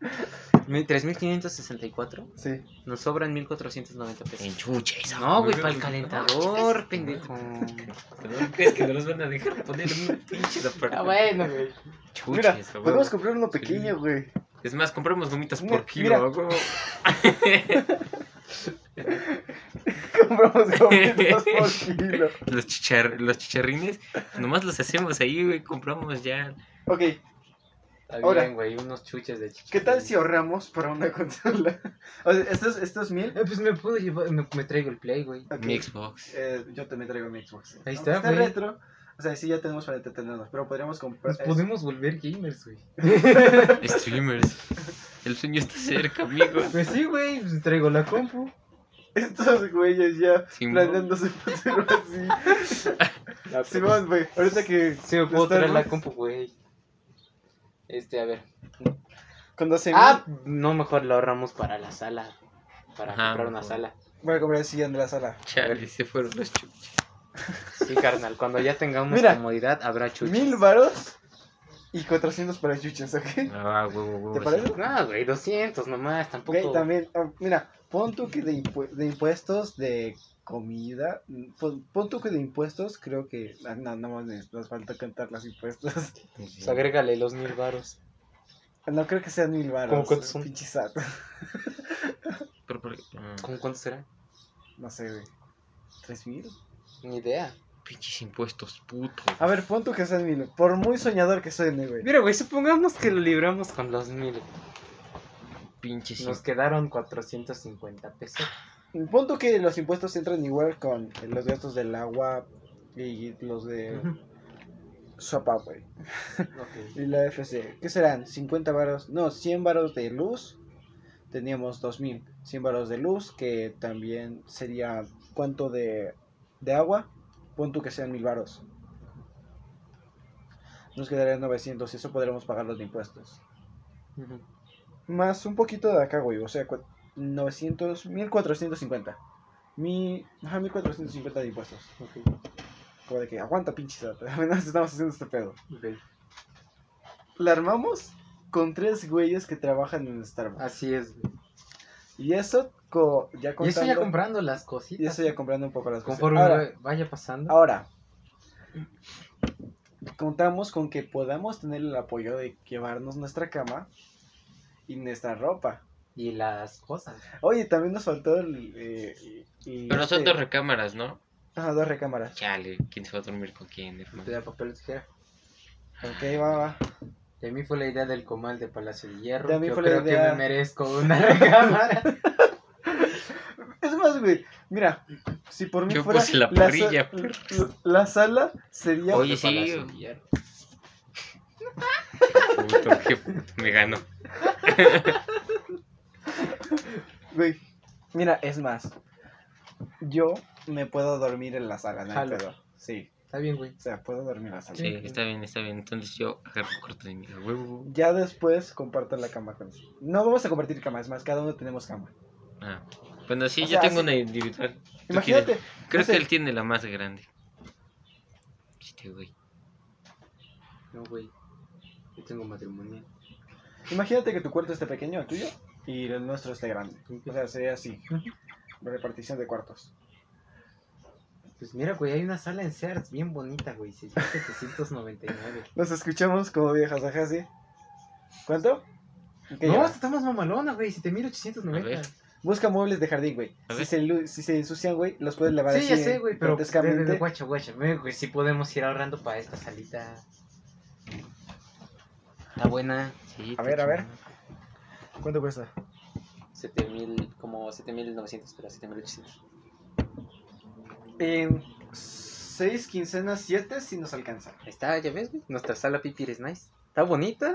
*laughs* Mi- 3564. Sí. Nos sobran 1490 En pesos. chuches. No, güey, para el calentador, pendejo. ¿Crees que no nos van a dejar poner un pinche aparato? Ah, bueno, güey. Chuches, Mira, huevo. podemos comprar uno pequeño, güey. Es más, compramos gomitas por kilo. mira. huevo. *laughs* Compramos gomitas por *laughs* kilo. Los, chichar, los chicharrines, nomás los hacemos ahí, güey. Compramos ya. Ok, Está Ahora. bien, güey, unos chuches de chicha. ¿qué tal si ahorramos para una *laughs* consola? O sea, estos, estos mil. Eh, pues me puedo llevar, me, me traigo el play, güey. Mi Xbox. eh, yo también traigo mi Xbox. Ahí está, güey. retro. O sea, sí, ya tenemos para entretenernos, pero podríamos comprar. Nos podemos volver gamers, güey. *laughs* Streamers. El sueño está cerca, amigos. Pues sí, güey, pues traigo la compu. Estos güeyes ya Simón. planeando su futuro así. *laughs* Simón, güey, ahorita que. Sí, me puedo traer la compu, güey. Este, a ver. Con 12 Ah, no, mejor la ahorramos para la sala. Para Ajá, comprar una mejor. sala. voy a comprar el sillón de la sala. Chale, se fueron los chuches. Sí, carnal, cuando ya tengamos Mira, comodidad habrá chuches. Mil varos y 400 para chuches, ¿ok? Ah, huevo, huevo. ¿Te parece? No, güey, 200 nomás, tampoco. Ok, también, ah, mira, pon tú que de, impu- de impuestos de comida, pon, pon tú que de impuestos, creo que, ah, no, no más nos, nos falta cantar los impuestos. Pues agrégale los mil varos. No creo que sean mil varos. ¿Cómo cuántos son? Pinche SAT. Pero, pero, ah, ¿Cómo cuánto será? No sé, güey. ¿Tres mil? Ni idea. Pinches impuestos, puto. A ver, pon tú que sean mil. Por muy soñador que suene, güey. Mira, güey, supongamos que lo libramos con los mil. Pinches Nos quedaron 450 pesos. Pon tú que los impuestos entran igual con los gastos del agua y los de sopa, güey. *laughs* Y la FC, ¿qué serán? ¿50 varos? No, 100 varos de luz. Teníamos 2000. 100 varos de luz, que también sería. ¿Cuánto de, de agua? Pon tú que sean 1000 varos. Nos quedarían 900 y eso podremos pagarlo de impuestos. Más un poquito de acá, güey. O sea, cua- 900, 1450. Mi, ajá, 1450 de impuestos. Ok. Como de que aguanta, pinche SAT. *laughs* Apenas estamos haciendo este pedo. Ok. La armamos con tres güeyes que trabajan en Starbucks. Así es, güey. Y eso co- ya Y contando. eso ya comprando las cositas. y eso ya comprando un poco las cosas. Conforme vaya pasando. ahora, contamos con que podamos tener el apoyo de llevarnos nuestra cama y nuestra ropa. Y las cosas. Oye, también nos faltó el. eh, el- Pero son este- dos recámaras, ¿no? Ajá, dos recámaras. Chale, ¿quién se va a dormir con quién, hermano? De papel tijera. Ok, va, va. Y a mí fue la idea del comal de Palacio de Hierro. Y a mí Yo fue la creo idea- que me merezco una *laughs* recámara. Es más, güey, mira, si por mí Yo fuera. puse la parrilla, la, la sala sería. Oye, sí. De Hierro. Puto, me ganó. Güey, mira, es más. Yo me puedo dormir en la sala, no hay. Sí, Está bien, güey. o sea, puedo dormir en la sala. Sí, está bien, está bien. Entonces yo agarro corto de mi huevo. Ya después comparto la cama con No vamos a compartir cama, es más, cada uno tenemos cama. Ah. Bueno, sí, O yo sea, tengo una individual. Tú Imagínate, tienes- Creo no sé. que él tiene la más grande. este güey. No, güey. Yo tengo matrimonial. Imagínate que tu cuarto esté pequeño, el tuyo, y el nuestro esté grande. O sea, sería así. Repartición de cuartos. Pues mira, güey, hay una sala en Sears bien bonita, güey. 6799. *laughs* Nos escuchamos como viejas, ajá, sí. ¿Cuánto? ¿Qué No, lleva? esta está más mamalona, güey. A 7890. Busca muebles de jardín, güey. Si se, lu- si se ensucian, güey, los puedes lavar Sí, así ya sé, güey, pero de guacha, guacha. Güey, sí podemos ir ahorrando para esta salita. Está buena. Sí, A ver, a ver. ¿Cuánto cuesta? 7000, como 7900, pero 7800. En seis quincenas, siete, si nos alcanza. Ahí está, ya ves, güey. Nuestra sala pipi es nice. Está bonita.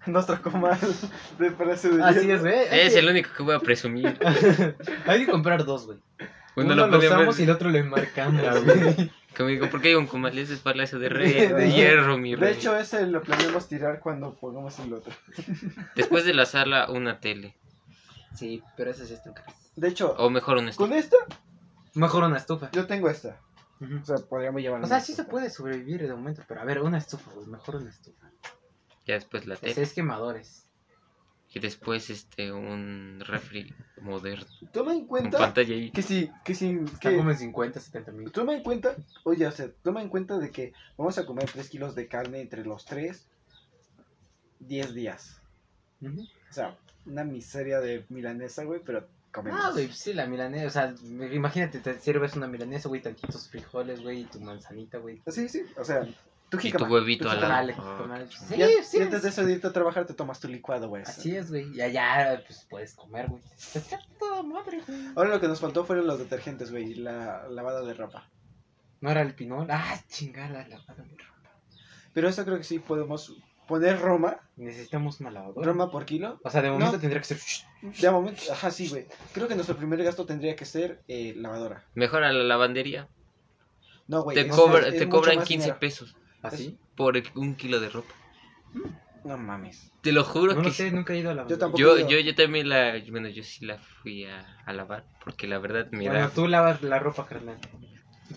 *laughs* Nuestro comal de precio de Así es, güey. Es que- el único que voy a presumir. *laughs* Hay que comprar dos, güey. Uno, Uno, lo lo usamos y el otro lo enmarcamos, Ah, güey. Como digo, ¿por qué hay un comal? Es el palacio de, rey, De- de, de- hierro, mi De rey. hecho, ese lo planeamos tirar cuando pongamos el otro. *laughs* Después de la sala, una tele. Sí, pero esas ya están caras. De hecho, O mejor una con estufa. esta, Mejor una estufa. yo tengo esta. O sea, podríamos llevar O sea, sí se puede sobrevivir de momento, pero a ver, una estufa, güey. Mejor una estufa. Ya después la tele. Seis quemadores. Y después este un refri moderno. Toma en Con cuenta pantalla ahí. que si, que si, Está que, como en 50, 70 mil. toma en cuenta, oye, o sea, toma en cuenta de que vamos a comer 3 kilos de carne entre los 3, 10 días. O sea, una miseria de milanesa, güey, pero comemos. Ah, güey, sí, la milanesa. O sea, imagínate, te sirves una milanesa, güey, tantitos frijoles, güey, y tu manzanita, güey. Sí, sí, o sea, tu jícama. tu huevito tu al lado. Dale, Ah, Sí. Ya, sí, y antes es- de eso de irte a trabajar te tomas tu licuado, güey. Así es, güey. Y allá, pues puedes comer, güey. Está *laughs* toda madre, güey. Ahora lo que nos faltó fueron los detergentes, güey, y la lavada de ropa. No era el pinol. Ah, chingada, la lavada de ropa. Pero eso creo que sí podemos poner Roma, Necesitamos una lavadora. Roma por kilo. O sea, de momento No. tendría que ser. De momento, ajá, sí, güey. Creo que nuestro primer gasto tendría que ser eh, lavadora. Mejor a la lavandería. No, güey. Te, es- cobra- es te mucho cobran más 15 dinero. pesos ¿Así? por el- un kilo de ropa. No mames. Te lo juro No que lo sé, nunca he ido a la Yo tampoco. yo, yo, yo también la. Bueno, yo sí la fui a, a lavar. Porque la verdad me Bueno, da, tú lavas la ropa, carnal.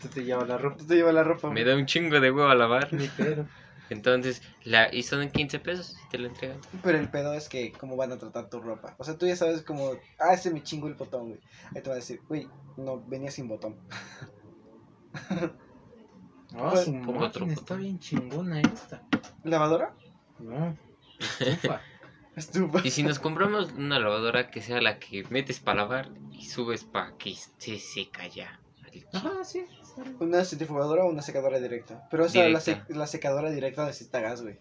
Tú te llevas la ropa. Tú te llevas la ropa, me da un chingo de huevo a lavar. Ni pedo. Entonces, la, y son 15 pesos y te la entregan. Pero el pedo es que cómo van a tratar tu ropa. O sea, tú ya sabes como, ah, ese me chingo el botón, güey. Ahí te va a decir, güey, no, venía sin botón. *laughs* No, Pues, su máquina otro está bien chingona esta. ¿Lavadora? No. Estufa. *laughs* Estufa. Y si nos compramos una lavadora que sea la que metes para lavar y subes para que se seca ya. Ajá, sí. Una centrifugadora o una secadora directa. Pero esa, la, sec- la secadora directa necesita gas, güey.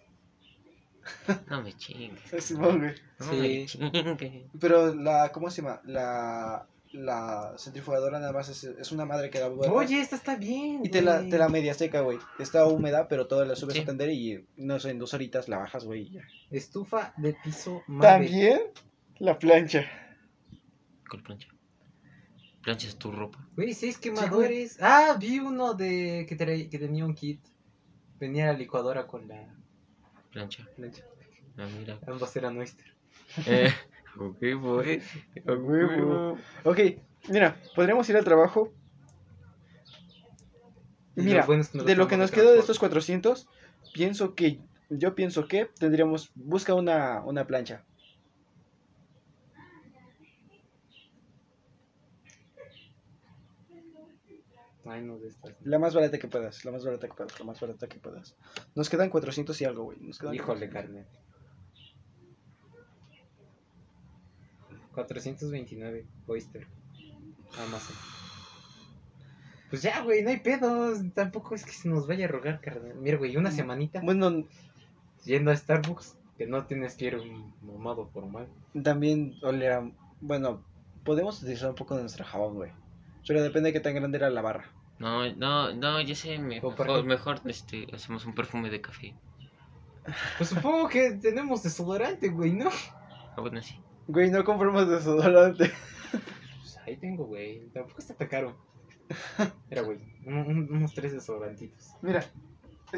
*laughs* No me chingues. Es Simón, güey. No Sí. me chingues. Pero la, ¿cómo se llama? La, la centrifugadora nada más es, es una madre que da vueltas. Oye, esta está bien. Y te la, güey. te la media seca, güey. Está húmeda, pero toda la subes Sí. a tender y no sé, en dos horitas la bajas, güey. y ya. Estufa de piso Mave. También la plancha. ¿Cuál plancha? Planchas tu ropa. Güey, seis quemadores. ah, vi uno de que, que tenía un kit. Venía la licuadora con la Plancha. plancha. Ah, mira. Ambas eran oyster. Eh, *laughs* *laughs* A huevo. Ok, mira, podríamos ir al trabajo. Mira, lo bueno es que no de lo que nos de quedó de estos 400, pienso que, yo pienso que tendríamos, busca una, una plancha. Ay, no, de estas. La más barata que puedas, la más barata que puedas, la más barata que puedas. Nos quedan 400 y algo, güey. Nos quedan Híjole, 400. carne. 429 oyster. Amazon. Pues ya, güey, no hay pedos. Tampoco es que se nos vaya a rogar, carnal. Mira, güey, una semanita Bueno, yendo a Starbucks. Que no tienes que ir un mamado formal. también olera, bueno, podemos utilizar un poco de nuestra jabón, güey. Pero depende de qué tan grande era la barra. No, no, no, ya sé, mejor, mejor este, hacemos un perfume de café. Pues supongo que tenemos desodorante, güey, ¿no? Ah, bueno, sí. Güey, no compramos desodorante. Pues ahí tengo, güey. Tampoco está tan caro. Era, güey, un- un- unos tres desodorantitos. Mira.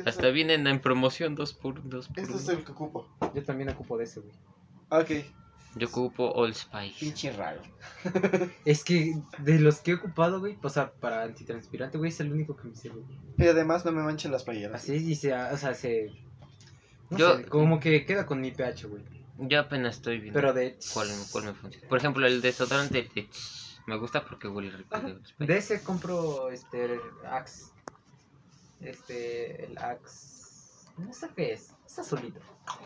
Hasta vienen en promoción dos por dos por Este es el que ocupo. Yo también ocupo de ese, güey. Ok. Yo ocupo Old Spice. Pinche raro. *laughs* Es que de los que he ocupado, güey, o sea, para antitranspirante, güey, es el único que me sirve. güey. Y además no me manchen las playeras. Así y se, o sea, se... No Yo- sé, como que queda con mi pH, güey. Yo apenas estoy viendo Pero de... cuál, cuál me funciona. Por ejemplo, el desodorante de me gusta porque huele rico. Ajá. de Spice. De ese compro, este, Axe. Este, el Axe... No sé qué es, es azulito.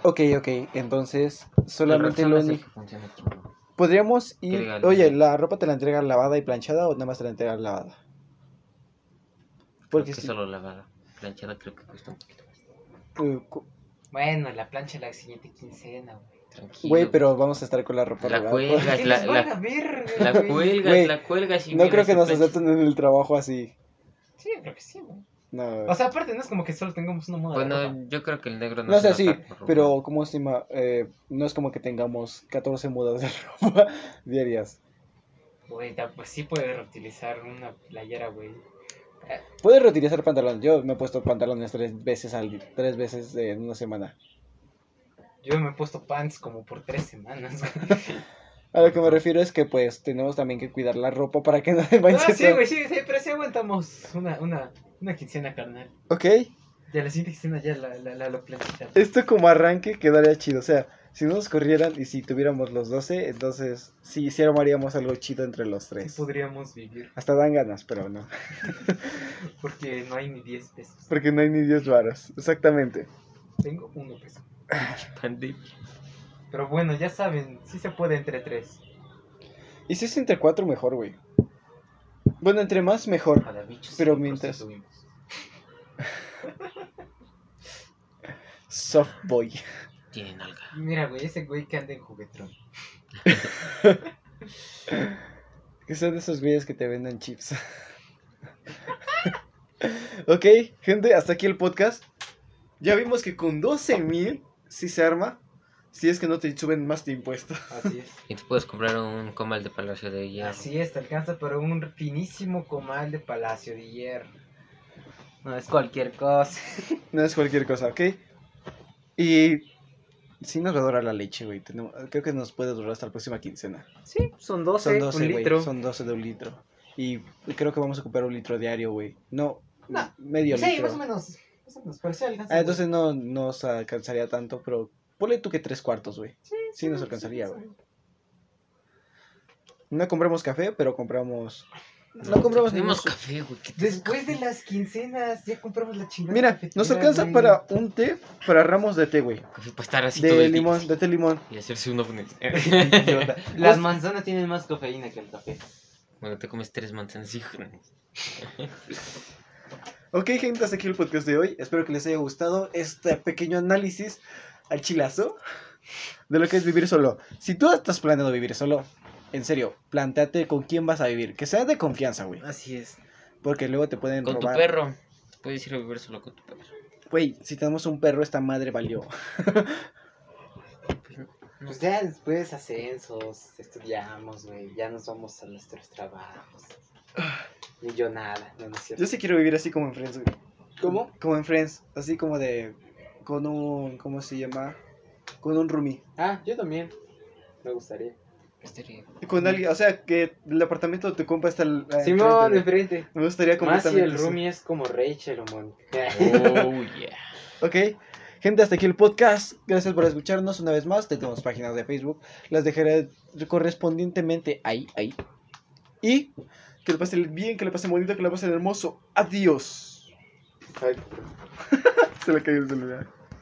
Ok, ok, entonces El solamente lo el único... Podríamos ir... Oye, sí. ¿la ropa te la entregan lavada y planchada o nada más te la entregan lavada? Porque Creo que si- solo lavada. Planchada creo que cuesta un poquito más. cu- Bueno, la plancha la siguiente quincena, güey. Tranquilo. Güey, pero vamos a estar con la ropa La cuelgas, ¿Qué la, la, la güey? cuelgas, Güey, la cuelgas y No creo que se nos acepten en el trabajo así. Sí, creo que sí, güey. No. O sea, aparte no es como que solo tengamos una moda de ropa. Bueno, yo creo que el negro no, No sé, sí, pero ¿cómo se llama? Eh, no es como que tengamos 14 mudas de *laughs* ropa diarias. Güey, pues sí puedes reutilizar una playera, güey. Puedes reutilizar pantalones. Yo me he puesto pantalones tres veces al tres veces en una semana. Yo me he puesto pants como por tres semanas. *laughs* A lo que me refiero es que pues tenemos también que cuidar la ropa para que no se manche Ah, sí, güey, sí, sí, pero sí aguantamos una, una, una quincena carnal. Ok, Ya la siguiente quincena ya la, la, la, lo planchamos. esto como arranque quedaría chido. O sea, si no nos corrieran y si tuviéramos los 12, entonces sí, sí armaríamos algo chido entre los Sí tres. podríamos vivir, Hasta dan ganas, pero no. *laughs* porque no hay ni 10 pesos. Porque no hay ni 10 varas. Exactamente. Tengo uno peso. *laughs* Pandemia. Pero bueno, ya saben, sí se puede entre tres. Y si es entre 4, mejor, güey. Bueno, entre más, mejor. Ojalá bichos Pero sí, mientras-. Soft boy. Tienen alga. Mira, güey, ese güey que anda en juguetrón. *laughs* Que son de esos güeyes que te venden chips. *laughs* ok, gente, hasta aquí el podcast. Ya vimos que con 12 mil sí se arma. Si es que no te suben más de impuestos. *laughs* Así es. Y tú puedes comprar un comal de Palacio de Hierro. Así es, te alcanza para un finísimo comal de Palacio de Hierro. No es cualquier cosa. *laughs* No es cualquier cosa, ¿ok? Y sí nos va a durar la leche, güey. Tenemos- Creo que nos puede durar hasta la próxima quincena. Sí, son 12, Son 12, un güey. litro. Son 12 de un litro. Y creo que vamos a ocupar un litro diario, güey. No, No, medio sí, litro. más o menos. Más o menos, Ah, entonces no nos alcanzaría tanto, pero ponle tú que tres cuartos, güey. Sí, sí nos alcanzaría, güey. sí. No compramos café, pero compramos... No compramos ningún- café, güey. ¿qué te- Después de las quincenas, ya compramos la chingada. Mira, nos alcanza güey. para un té, para ramos de té, güey. Café para estar así todo De el día. limón, de té limón. Y hacerse uno con el-. *laughs* *laughs* Las manzanas tienen más cafeína que el café. Bueno, te comes tres manzanas, hijo. *laughs* Ok, gente, hasta aquí el podcast de hoy. Espero que les haya gustado este pequeño análisis al chilazo de lo que es vivir solo. Si tú estás planeando vivir solo, en serio, planteate con quién vas a vivir. Que sea de confianza, güey. Así es. Porque luego te pueden Con tu robar. perro. Puedes ir a vivir solo con tu perro. Güey, si tenemos un perro, esta madre valió. Pues ya después ascensos, estudiamos, güey. Ya nos vamos a nuestros trabajos. *sighs* *laughs* Ni yo nada, no, no es cierto. Yo sí quiero vivir así como en Friends, güey. ¿Cómo? Como en Friends, así como de. Con un. ¿Cómo se llama? Con un roomie. Ah, yo también. Me gustaría. Estaría- Con alguien, o sea, que el apartamento de tu compa está al. Simón, de frente. Me gustaría Más si el roomie es como Rachel o. Oh, *laughs* yeah. Ok, gente, hasta aquí el podcast. Gracias por escucharnos una vez más. Tenemos páginas de Facebook. Las dejaré correspondientemente ahí, ahí. Y que lo pasen bien, que lo pasen bonito, que lo pasen hermoso. Adiós. Ay, *laughs* Se le cayó el celular.